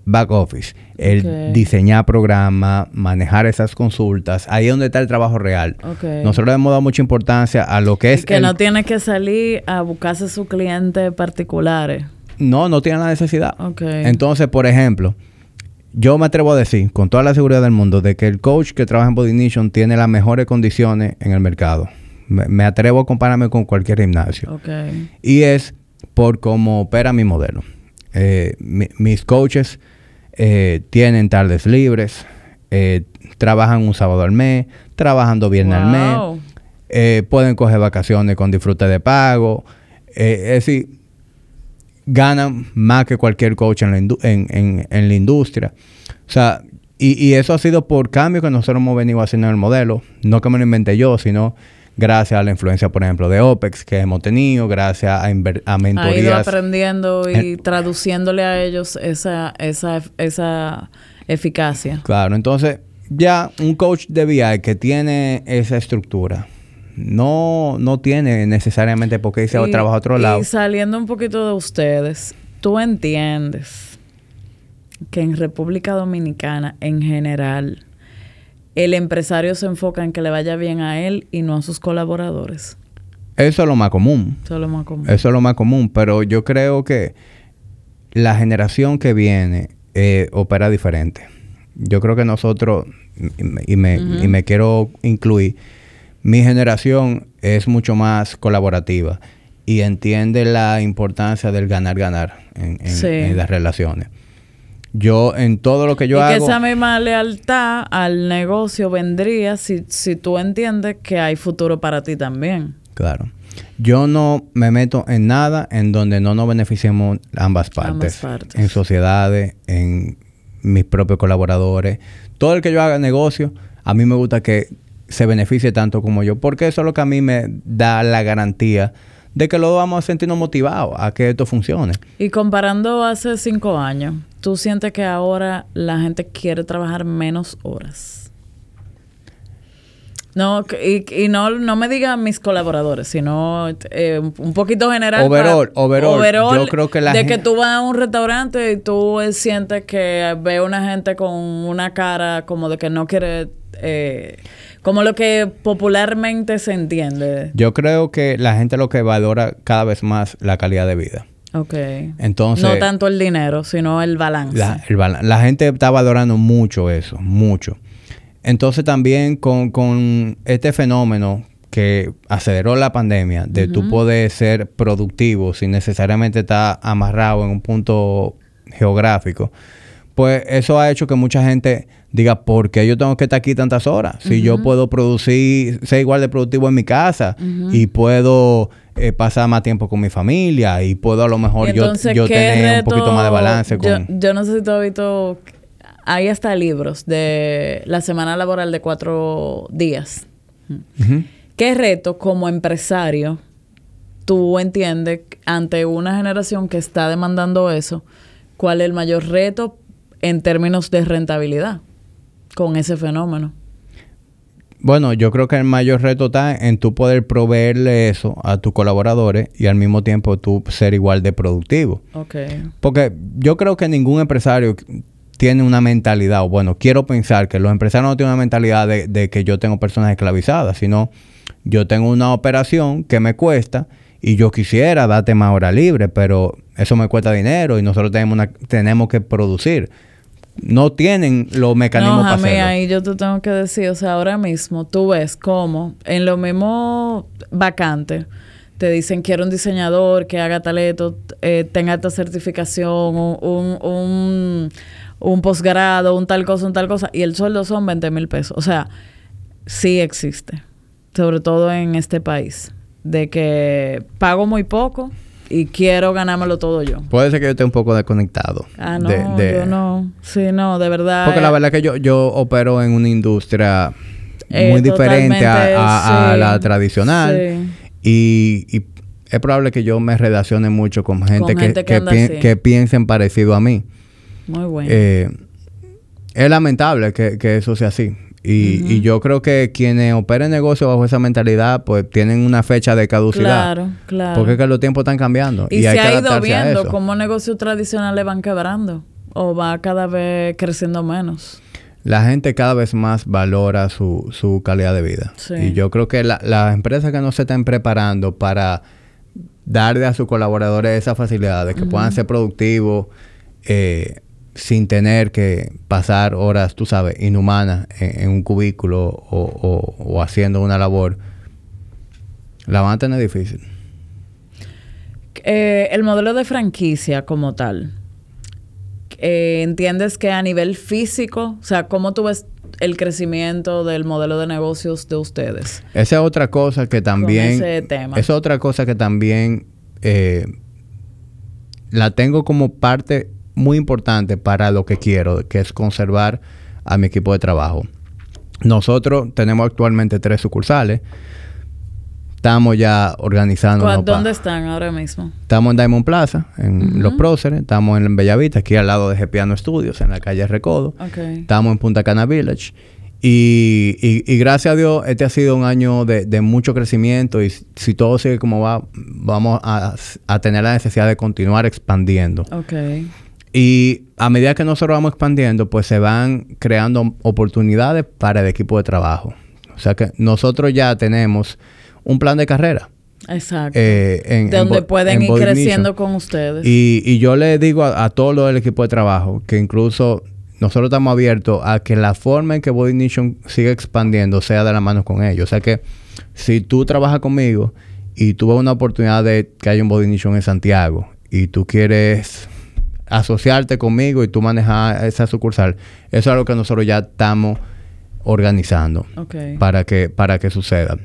back office, el diseñar programas, manejar esas consultas, ahí es donde está el trabajo real. Nosotros hemos dado mucha importancia a lo que es... que no tiene que salir a buscarse sus clientes particulares. No, no tiene la necesidad. Entonces, por ejemplo, yo me atrevo a decir, con toda la seguridad del mundo, de que el coach que trabaja en Body Nation tiene las mejores condiciones en el mercado. Me, atrevo a compararme con cualquier gimnasio. Y es por cómo opera mi modelo. Eh, mis coaches eh, tienen tardes libres, eh, trabajan un sábado al mes, trabajan dos viernes al mes, eh, pueden coger vacaciones con disfrute de pago. es decir, ganan más que cualquier coach en la, en, en, la industria. O sea, y, y, eso ha sido por cambio que nosotros hemos venido haciendo en el modelo. No que me lo inventé yo, sino gracias a la influencia, por ejemplo, de OPEX que hemos tenido, gracias a, a mentorías. Ha ido aprendiendo y traduciéndole a ellos esa, esa, esa eficacia. Claro, entonces ya un coach de VI que tiene esa estructura, no, no tiene necesariamente por qué irse a trabajar a otro lado. Y saliendo un poquito de ustedes, tú entiendes que en República Dominicana en general el empresario se enfoca en que le vaya bien a él y no a sus colaboradores. Eso es lo más común. Eso es lo más común. Eso es lo más común, pero yo creo que la generación que viene eh, opera diferente. Yo creo que nosotros, y me, quiero incluir, mi generación es mucho más colaborativa y entiende la importancia del ganar-ganar en las relaciones. Yo, en todo lo que yo hago... Y que esa misma lealtad al negocio vendría si, si tú entiendes que hay futuro para ti también. Claro. yo no me meto en nada en donde no nos beneficiemos ambas partes. Ambas partes. En sociedades, en mis propios colaboradores. Todo el que yo haga negocio, a mí me gusta que se beneficie tanto como yo, porque eso es lo que a mí me da la garantía de que lo vamos a sentirnos motivados a que esto funcione. Y comparando hace cinco años, ¿tú sientes que ahora la gente quiere trabajar menos horas? No, y, y no, no me digan mis colaboradores, sino eh, un poquito general. Overall, para- overall, overall, yo creo que la De gente- que tú vas a un restaurante y tú eh, sientes que ve una gente con una cara como de que no quiere... eh, como lo que popularmente se entiende. Yo creo que la gente lo que valora cada vez más la calidad de vida. Ok. Entonces, no tanto el dinero, sino el balance. La, el la gente está valorando mucho eso, mucho. Entonces también con, con este fenómeno que aceleró la pandemia, de tú poder ser productivo sin necesariamente estar amarrado en un punto geográfico, pues eso ha hecho que mucha gente diga, ¿por qué yo tengo que estar aquí tantas horas? Si yo puedo producir, ser igual de productivo en mi casa y puedo eh, pasar más tiempo con mi familia y puedo a lo mejor yo, yo ¿qué tener un poquito más de balance yo, con... yo no sé si tú has visto... Hay hasta libros de la semana laboral de cuatro días. ¿Qué reto como empresario tú entiendes ante una generación que está demandando eso? ¿Cuál es el mayor reto en términos de rentabilidad con ese fenómeno? Bueno, yo creo que el mayor reto está en tú poder proveerle eso a tus colaboradores y al mismo tiempo tú ser igual de productivo. Ok. Porque yo creo que ningún empresario tiene una mentalidad, o bueno, quiero pensar que los empresarios no tienen una mentalidad de, de que yo tengo personas esclavizadas, sino yo tengo una operación que me cuesta y yo quisiera darte más hora libre, pero eso me cuesta dinero y nosotros tenemos, una- tenemos que producir. No tienen los mecanismos No, para hacerlo. ahí yo te tengo que decir, o sea, ahora mismo tú ves cómo en lo mismo vacante te dicen quiero un diseñador que haga talento, eh, tenga esta certificación, un, un, un, un posgrado, un tal cosa, un tal cosa, y el sueldo son 20 mil pesos. O sea, sí existe, sobre todo en este país, de que pago muy poco y quiero ganármelo todo yo. Puede ser que yo esté un poco desconectado. Ah, no, de- de- yo no. Sí, no, de verdad. Porque la eh, verdad que yo, yo opero en una industria Eh, muy diferente a, la tradicional. Y, y es probable que yo me relacione mucho con gente, que, gente que que, anda pi- así. que piensen parecido a mí. Muy bueno. Eh, es lamentable que, que eso sea así. Y, y yo creo que quienes operen negocios bajo esa mentalidad, pues tienen una fecha de caducidad. claro, claro. Porque es que los tiempos están cambiando. y, Y, hay se que ha ido viendo cómo negocios tradicionales van quebrando o va cada vez creciendo menos. La gente cada vez más valora su, su calidad de vida. Sí. Y yo creo que la- las empresas que no se están preparando para darle a sus colaboradores esa facilidad de que puedan ser productivos eh, sin tener que pasar horas, tú sabes, inhumanas en, en un cubículo o, o- o haciendo una labor, la van a tener difícil. Eh, el modelo de franquicia como tal, eh, ¿entiendes que a nivel físico, o sea, cómo tú ves el crecimiento del modelo de negocios de ustedes? Esa es otra cosa que también... ese tema. Esa es otra cosa que también eh, la tengo como parte muy importante para lo que quiero, que es conservar a mi equipo de trabajo. Nosotros tenemos actualmente tres sucursales. Estamos ya organizando. ¿Cuál- ¿Dónde están ahora mismo? Estamos en Diamond Plaza, en Los Próceres. Estamos en Bellavista, aquí al lado de Gepiano Studios, en la calle Recodo. Estamos en Punta Cana Village. Y, y- y gracias a Dios, este ha sido un año de, de mucho crecimiento. Y si, todo sigue como va, vamos a, a tener la necesidad de continuar expandiendo. Ok. Y a medida que nosotros vamos expandiendo, pues se van creando oportunidades para el equipo de trabajo. O sea que nosotros ya tenemos un plan de carrera. Exacto. eh, en, de en donde pueden en ir creciendo Nation. con ustedes. Y, y yo le digo a, a todo lo del equipo de trabajo que incluso nosotros estamos abiertos a que la forma en que Body Nation siga expandiendo sea de la mano con ellos. O sea que si tú trabajas conmigo y tú ves una oportunidad de que haya un Body Nation en Santiago y tú quieres asociarte conmigo y tú manejar esa sucursal, eso es algo que nosotros ya estamos organizando para que, para que suceda.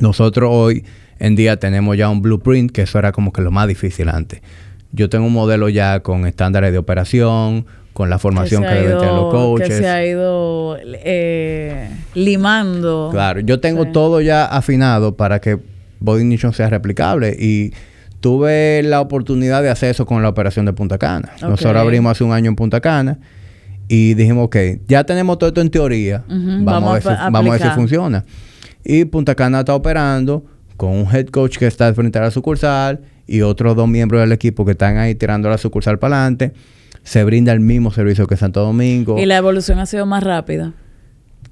Nosotros hoy en día tenemos ya un blueprint, que eso era como que lo más difícil antes. Yo tengo un modelo ya con estándares de operación, con la formación que, ha deben tener los coaches. Que se ha ido eh, limando. Claro, yo tengo Sí. todo ya afinado para que Body Nation sea replicable y tuve la oportunidad de hacer eso con la operación de Punta Cana. Nosotros abrimos hace un año en Punta Cana y dijimos, ok, ya tenemos todo esto en teoría, vamos, vamos a ver si, a vamos a ver si aplicar. funciona. Y Punta Cana está operando con un head coach que está frente de la sucursal y otros dos miembros del equipo que están ahí tirando la sucursal para adelante. Se brinda el mismo servicio que Santo Domingo. Y la evolución ha sido más rápida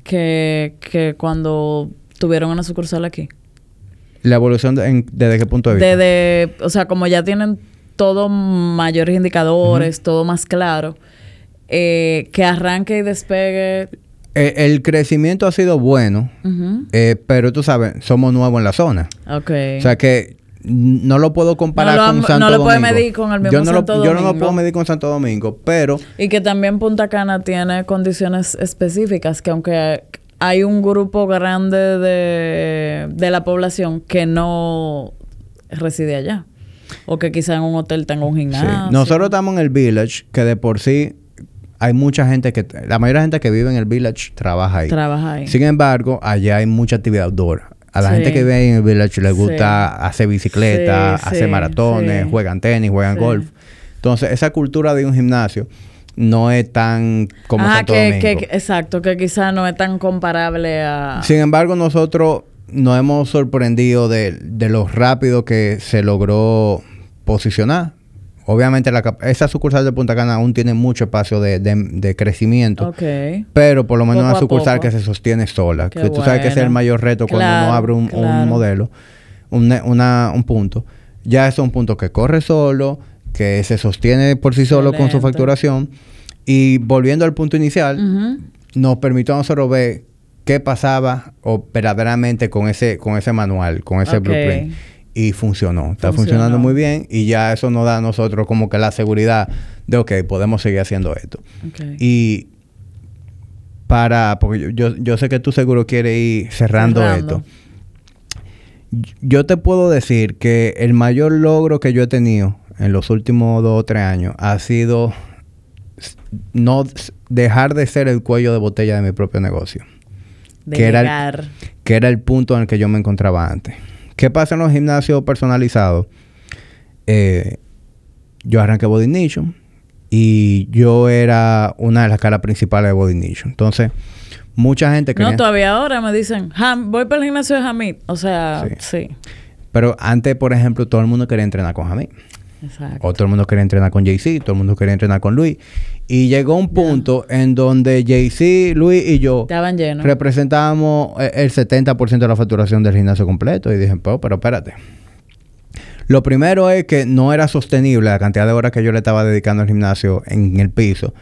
que, que cuando tuvieron una sucursal aquí. La evolución, de- en- ¿desde qué punto de vista? Desde, o sea, como ya tienen todo mayores indicadores, todo más claro, eh, que arranque y despegue. Eh, el crecimiento ha sido bueno, eh, pero tú sabes, somos nuevos en la zona. Ok. O sea que no lo puedo comparar No lo con Santo no lo Domingo. puede medir con el mismo yo no Santo lo, Yo no lo Domingo. puedo medir con Santo Domingo, pero Y que también Punta Cana tiene condiciones específicas, que aunque hay un grupo grande de, de la población que no reside allá, o que quizá en un hotel tenga un sí. gimnasio. nosotros estamos en el village, que de por sí hay mucha gente que... La mayoría de la gente que vive en el village trabaja ahí. Trabaja ahí. Sin embargo, allá hay mucha actividad outdoor. A la Sí. gente que vive ahí en el village les Sí. gusta hacer bicicleta, Sí, hacer sí, maratones, sí. juegan tenis, juegan Sí. golf. Entonces, esa cultura de un gimnasio no es tan como Ajá, Santo que, Domingo. que- que- exacto, que quizá no es tan comparable a... Sin embargo, nosotros nos hemos sorprendido de, de lo rápido que se logró posicionar. Obviamente, la, esa sucursal de Punta Cana aún tiene mucho espacio de, de- de crecimiento. Ok. Pero por lo menos Poco una sucursal poco. que se sostiene sola. Qué que tú sabes que ese es el mayor reto cuando uno abre un, un modelo, un, una- un punto. Ya es un punto que corre solo, que se sostiene por sí solo con su facturación. Y volviendo al punto inicial, nos permitió a nosotros ver qué pasaba o verdaderamente con ese, con ese manual, con ese Ok. blueprint. Y funcionó. Está Funcionó. funcionando muy bien y ya eso nos da a nosotros como que la seguridad de, ok, podemos seguir haciendo esto. Y para, porque yo, yo, yo sé que tú seguro quieres ir cerrando, Cerrando. esto. Yo te puedo decir que el mayor logro que yo he tenido en los últimos dos o tres años ha sido no dejar de ser el cuello de botella de mi propio negocio, que era el- que era el punto en el que yo me encontraba antes. ¿Qué pasa en los gimnasios personalizados? Eh, yo arranqué Body Nation y yo era una de las caras principales de Body Nation. Entonces, mucha gente quería... No, todavía ahora me dicen, "Ham- voy para el gimnasio de Hamid. O sea, Sí. sí. Pero antes, por ejemplo, todo el mundo quería entrenar con Jamie. Exacto. O todo el mundo quería entrenar con JC, todo el mundo quería entrenar con Luis. Y llegó un punto en donde JC, Luis y yo Estaban llenos. representábamos eh, el 70% de la facturación del gimnasio completo. Y dije, pero, pero espérate. Lo primero es que no era sostenible la cantidad de horas que yo le estaba dedicando al gimnasio en el piso.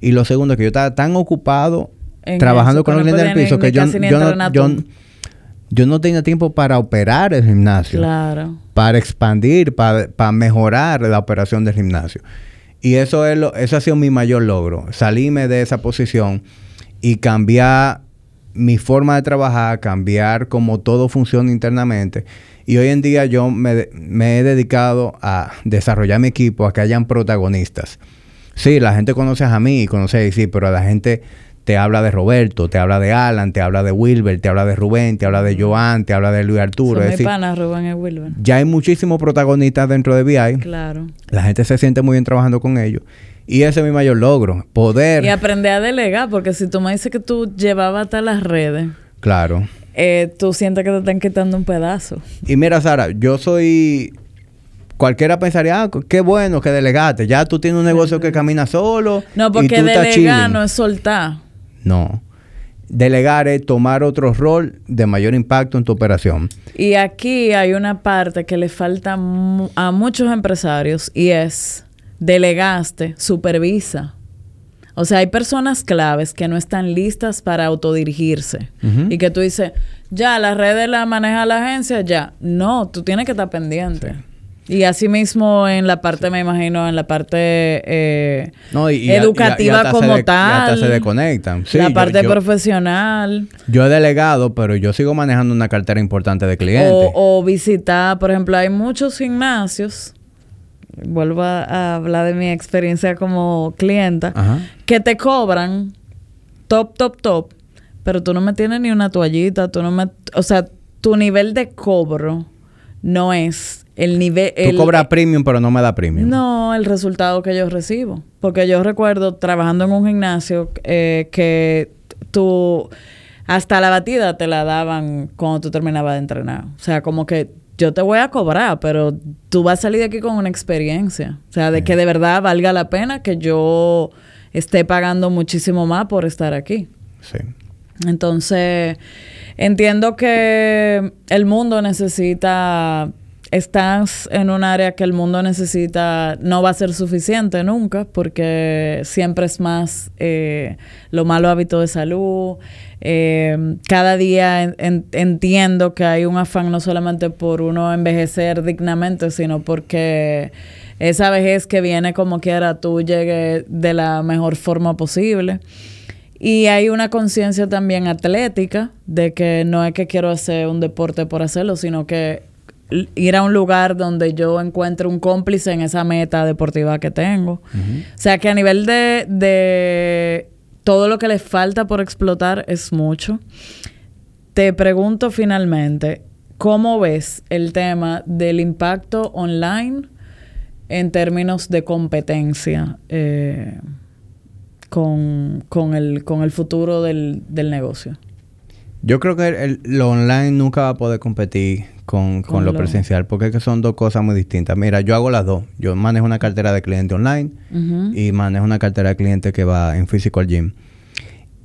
Y lo segundo es que yo estaba tan ocupado En trabajando eso, con los clientes del piso que yo, yo, no, yo. Yo no tenía tiempo para operar el gimnasio Claro. para expandir, para, para mejorar la operación del gimnasio. Y eso es lo, eso ha sido mi mayor logro, salirme de esa posición y cambiar mi forma de trabajar, cambiar cómo todo funciona internamente. Y hoy en día yo me, me he dedicado a desarrollar mi equipo, a que hayan protagonistas. Sí, la gente conoce a mí, conoce a sí, pero la gente te habla de Roberto, te habla de Alan, te habla de Wilber, te habla de Rubén, te habla de Joan, te habla de Luis Arturo. Son Es decir, panas, Rubén y Wilber. ya hay muchísimos protagonistas dentro de VI. Claro. La gente se siente muy bien trabajando con ellos. Y ese es mi mayor logro. Poder. Y aprender a delegar, porque si tú me dices que tú llevabas hasta las redes, Claro. eh, tú sientes que te están quitando un pedazo. Y mira, Sara, yo soy. Cualquiera pensaría, ah, qué bueno que delegaste. Ya tú tienes un negocio que camina solo. No, y porque tú estás delegar no es soltar. No. Delegar es tomar otro rol de mayor impacto en tu operación. Y aquí hay una parte que le falta a muchos empresarios y es delegaste, supervisa. O sea, hay personas claves que no están listas para autodirigirse. Y que tú dices, ya, las redes las maneja la agencia, ya. No, tú tienes que estar pendiente. Y asimismo en la parte, me imagino, en la parte eh, No, y- y- educativa y como de- tal. hasta se desconectan. Sí, la parte yo- profesional. Yo he delegado, pero yo sigo manejando una cartera importante de clientes. O, o visitar, por ejemplo, hay muchos gimnasios. Vuelvo a, a hablar de mi experiencia como clienta. Ajá. que te cobran top, top, top, pero tú no me tienes ni una toallita, tú no me... O sea, tu nivel de cobro no es el nivel... Tú el- cobras premium, pero no me da premium. No, el resultado que yo recibo. Porque yo recuerdo trabajando en un gimnasio eh, que tú... Hasta la batida te la daban cuando tú terminabas de entrenar. O sea, como que yo te voy a cobrar, pero tú vas a salir de aquí con una experiencia. O sea, de que de verdad valga la pena que yo esté pagando muchísimo más por estar aquí. Sí. Entonces, entiendo que el mundo necesita, estás en un área que el mundo necesita, no va a ser suficiente nunca, porque siempre es más eh, los malos hábitos de salud. Eh, cada día en- en- entiendo que hay un afán no solamente por uno envejecer dignamente, sino porque esa vejez que viene como quiera tú llegues de la mejor forma posible. Y hay una conciencia también atlética de que no es que quiero hacer un deporte por hacerlo, sino que ir a un lugar donde yo encuentre un cómplice en esa meta deportiva que tengo. O sea que a nivel de, de todo lo que le falta por explotar es mucho. Te pregunto finalmente, ¿cómo ves el tema del impacto online en términos de competencia eh, con, con el, con el futuro del, del negocio? Yo creo que el- lo online nunca va a poder competir con, con Con lo lo- presencial, porque es que son dos cosas muy distintas. Mira, yo hago las dos. Yo manejo una cartera de cliente online y manejo una cartera de cliente que va en physical gym.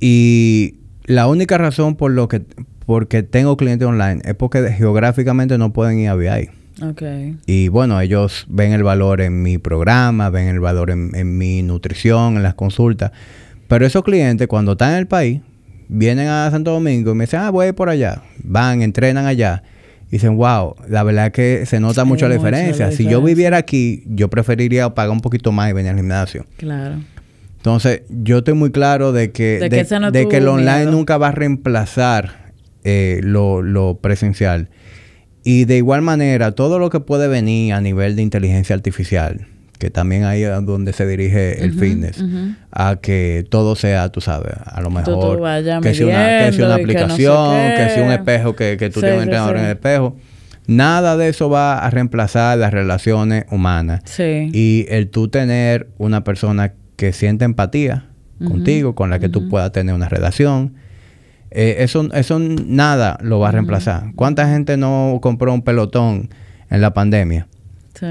Y la única razón por lo que porque tengo cliente online es porque geográficamente no pueden ir a VI. Ok. Y bueno, ellos ven el valor en mi programa, ven el valor en, en mi nutrición, en las consultas. Pero esos clientes, cuando están en el país, vienen a Santo Domingo y me dicen, ah, voy a ir por allá. Van, entrenan allá. Dicen, wow, la verdad es que se nota mucho la diferencia. Si yo viviera aquí, yo preferiría pagar un poquito más y venir al gimnasio. Claro. Entonces, yo estoy muy claro de que, De de, que no de que el online miedo. nunca va a reemplazar eh, lo, lo presencial. Y de igual manera, todo lo que puede venir a nivel de inteligencia artificial, que también ahí es donde se dirige el Ujú, fitness, a que todo sea, tú sabes, a lo Tú- mejor tú vayas que sea una, que una que no sé aplicación, que, sea un espejo, que, que tú Sí, tienes un entrenador sí. en el espejo. Nada de eso va a reemplazar las relaciones humanas. Sí. Y el tú tener una persona que siente empatía contigo, con la que tú puedas tener una relación, eh, eso, eso nada lo va a reemplazar. ¿Cuánta gente no compró un pelotón en la pandemia?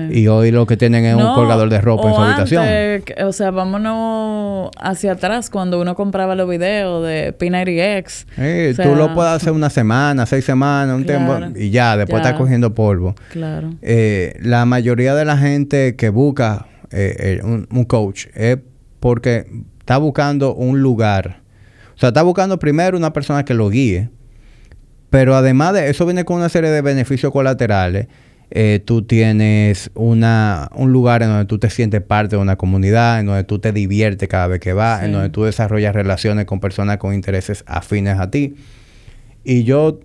Sí. Y hoy lo que tienen es un colgador de ropa en su habitación. antes, o sea, vámonos hacia atrás cuando uno compraba los videos de P90X. Eh, O sea, tú lo puedes hacer una semana, seis semanas, un Claro. tiempo, y ya, después Ya. estás cogiendo polvo. Claro. Eh, la mayoría de la gente que busca eh, eh, un, un coach es porque está buscando un lugar. O sea, está buscando primero una persona que lo guíe. Pero además de eso viene con una serie de beneficios colaterales. Eh, tú tienes una, un lugar en donde tú te sientes parte de una comunidad, en donde tú te diviertes cada vez que vas, en donde tú desarrollas relaciones con personas con intereses afines a ti. Y yo,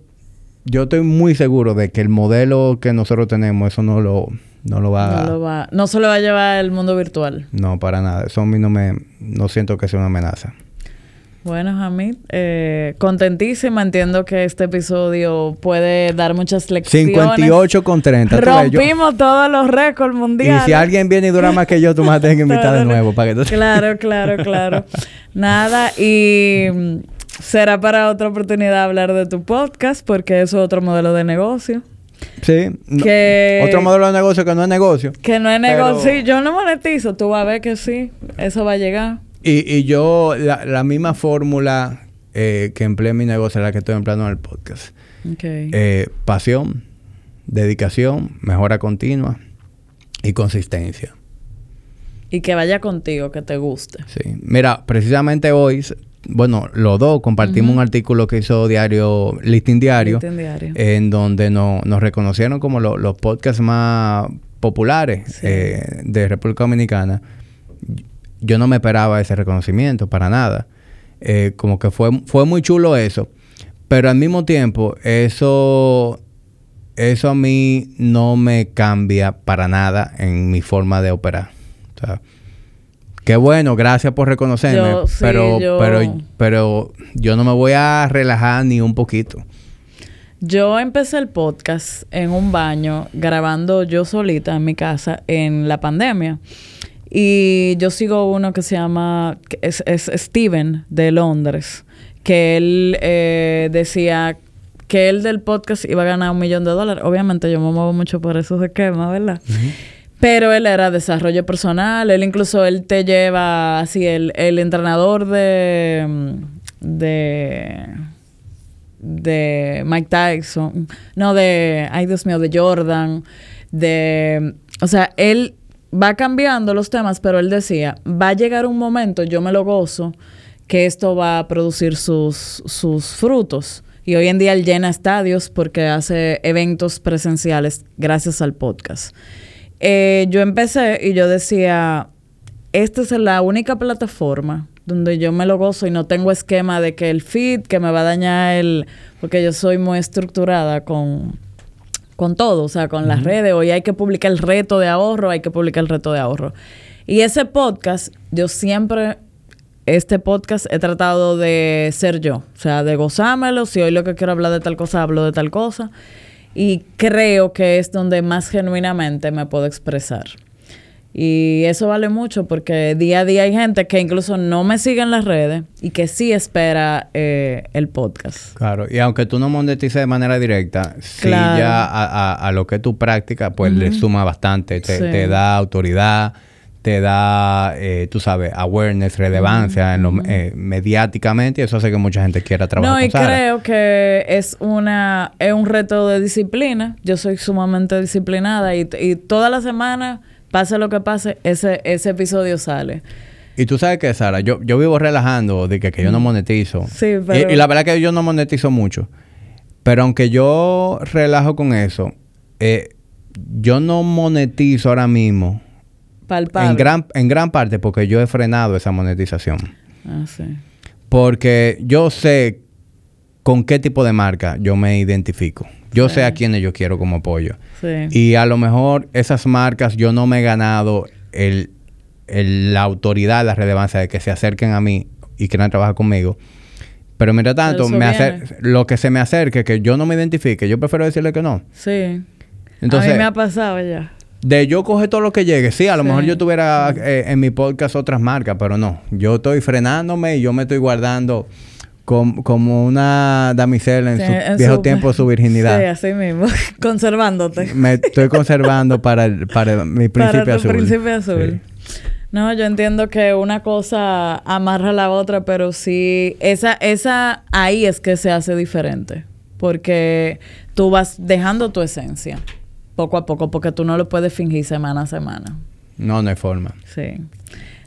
yo estoy muy seguro de que el modelo que nosotros tenemos, eso no lo, no lo va No, lo va, no se lo va a llevar el mundo virtual. No, para nada. Eso a mí no me... No siento que sea una amenaza. Bueno, Hamid, eh, contentísima. Entiendo que este episodio puede dar muchas lecciones. 58 con 30. tú ves, yo- Rompimos todos los récords Y mundiales. si alguien viene y dura más que yo, tú a tener que invitar de nuevo para que tú... Claro, claro, claro. Nada, y mm, será para otra oportunidad hablar de tu podcast, porque eso es otro modelo de negocio. Sí. Que- Otro modelo de negocio que no es negocio. Que no es Pero- negocio. Sí, yo no monetizo, tú vas a ver que sí, eso va a llegar. Y, y yo, la, la misma fórmula eh, que empleé en mi negocio es la que estoy empleando en el podcast. Ok. Eh, pasión, dedicación, mejora continua y consistencia. y que vaya contigo, que te guste. Sí. Mira, precisamente hoy, bueno, los dos compartimos un artículo que hizo Diario, Listing Diario, Listing Diario. en donde no- nos reconocieron como lo- los podcasts más populares eh, de República Dominicana, yo no me esperaba ese reconocimiento para nada. Eh, como que fue, fue muy chulo eso. Pero al mismo tiempo, eso, eso a mí no me cambia para nada en mi forma de operar. O sea, qué bueno, gracias por reconocerme. pero, pero, pero yo no me voy a relajar ni un poquito. Yo empecé el podcast en un baño, grabando yo solita en mi casa en la pandemia. Y yo sigo uno que se llama, es, es Steven de Londres, que él eh, decía que él del podcast iba a ganar un millón de dólares. Obviamente yo me muevo mucho por esos esquemas, ¿verdad? Pero él era desarrollo personal, él incluso él te lleva así, el, el entrenador de, de, de Mike Tyson, no de, ay Dios mío, de Jordan, de, o sea, él va cambiando los temas, pero él decía, va a llegar un momento, yo me lo gozo, que esto va a producir sus, sus frutos. Y hoy en día él llena estadios porque hace eventos presenciales gracias al podcast. Eh, yo empecé y yo decía, esta es la única plataforma donde yo me lo gozo y no tengo esquema de que el feed, que me va a dañar el... Porque yo soy muy estructurada con, con todo, o sea, con las redes. Hoy hay que publicar el reto de ahorro, hay que publicar el reto de ahorro. Y ese podcast, yo siempre, este podcast he tratado de ser yo, o sea, de gozármelo. Si hoy lo que quiero hablar de tal cosa, hablo de tal cosa. Y creo que es donde más genuinamente me puedo expresar. Y eso vale mucho porque día a día hay gente que incluso no me sigue en las redes y que sí espera eh, el podcast. Claro, y aunque tú no monetices de manera directa, sí ya a, lo que tú practicas, pues le suma bastante, te, da autoridad, te da, eh, tú sabes, awareness, relevancia en eh, mediáticamente y eso hace que mucha gente quiera trabajar no, y creo que es una es un reto de disciplina. Yo soy sumamente disciplinada y, y toda la semana pase lo que pase, ese, ese episodio sale. Y tú sabes que, Sara, yo, yo vivo relajando de que, yo no monetizo. Sí, pero... Y, la verdad que yo no monetizo mucho. Pero aunque yo relajo con eso, eh, yo no monetizo ahora mismo. En gran, en gran parte porque yo he frenado esa monetización. Ah, sí. Porque yo sé con qué tipo de marca yo me identifico. Yo sé a quiénes yo quiero como apoyo. Y a lo mejor esas marcas yo no me he ganado el, la autoridad, la relevancia de que se acerquen a mí y quieran trabajar conmigo. Pero mientras tanto, me lo que se me acerque, que yo no me identifique, yo prefiero decirle que no. Sí. Entonces, a mí me ha pasado ya. De yo coger todo lo que llegue. Sí, a lo mejor yo tuviera eh, en mi podcast otras marcas, pero no. Yo estoy frenándome y yo me estoy guardando como una damisela en su viejo tiempo su virginidad. Sí, así mismo. Conservándote. Me estoy conservando para, el, para mi príncipe para tu príncipe azul. No, yo entiendo que una cosa amarra a la otra, pero sí, esa, esa, ahí es que se hace diferente. Porque tú vas dejando tu esencia poco a poco, porque tú no lo puedes fingir semana a semana. No, no hay forma. Sí.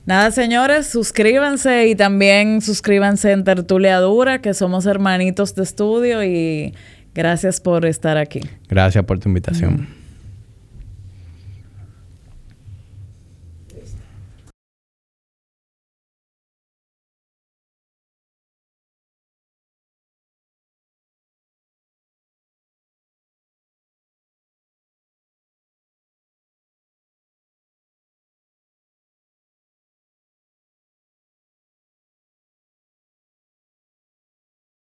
Nada, señores, suscríbanse y también suscríbanse en Tertuliadura, que somos hermanitos de estudio y gracias por estar aquí. Gracias por tu invitación.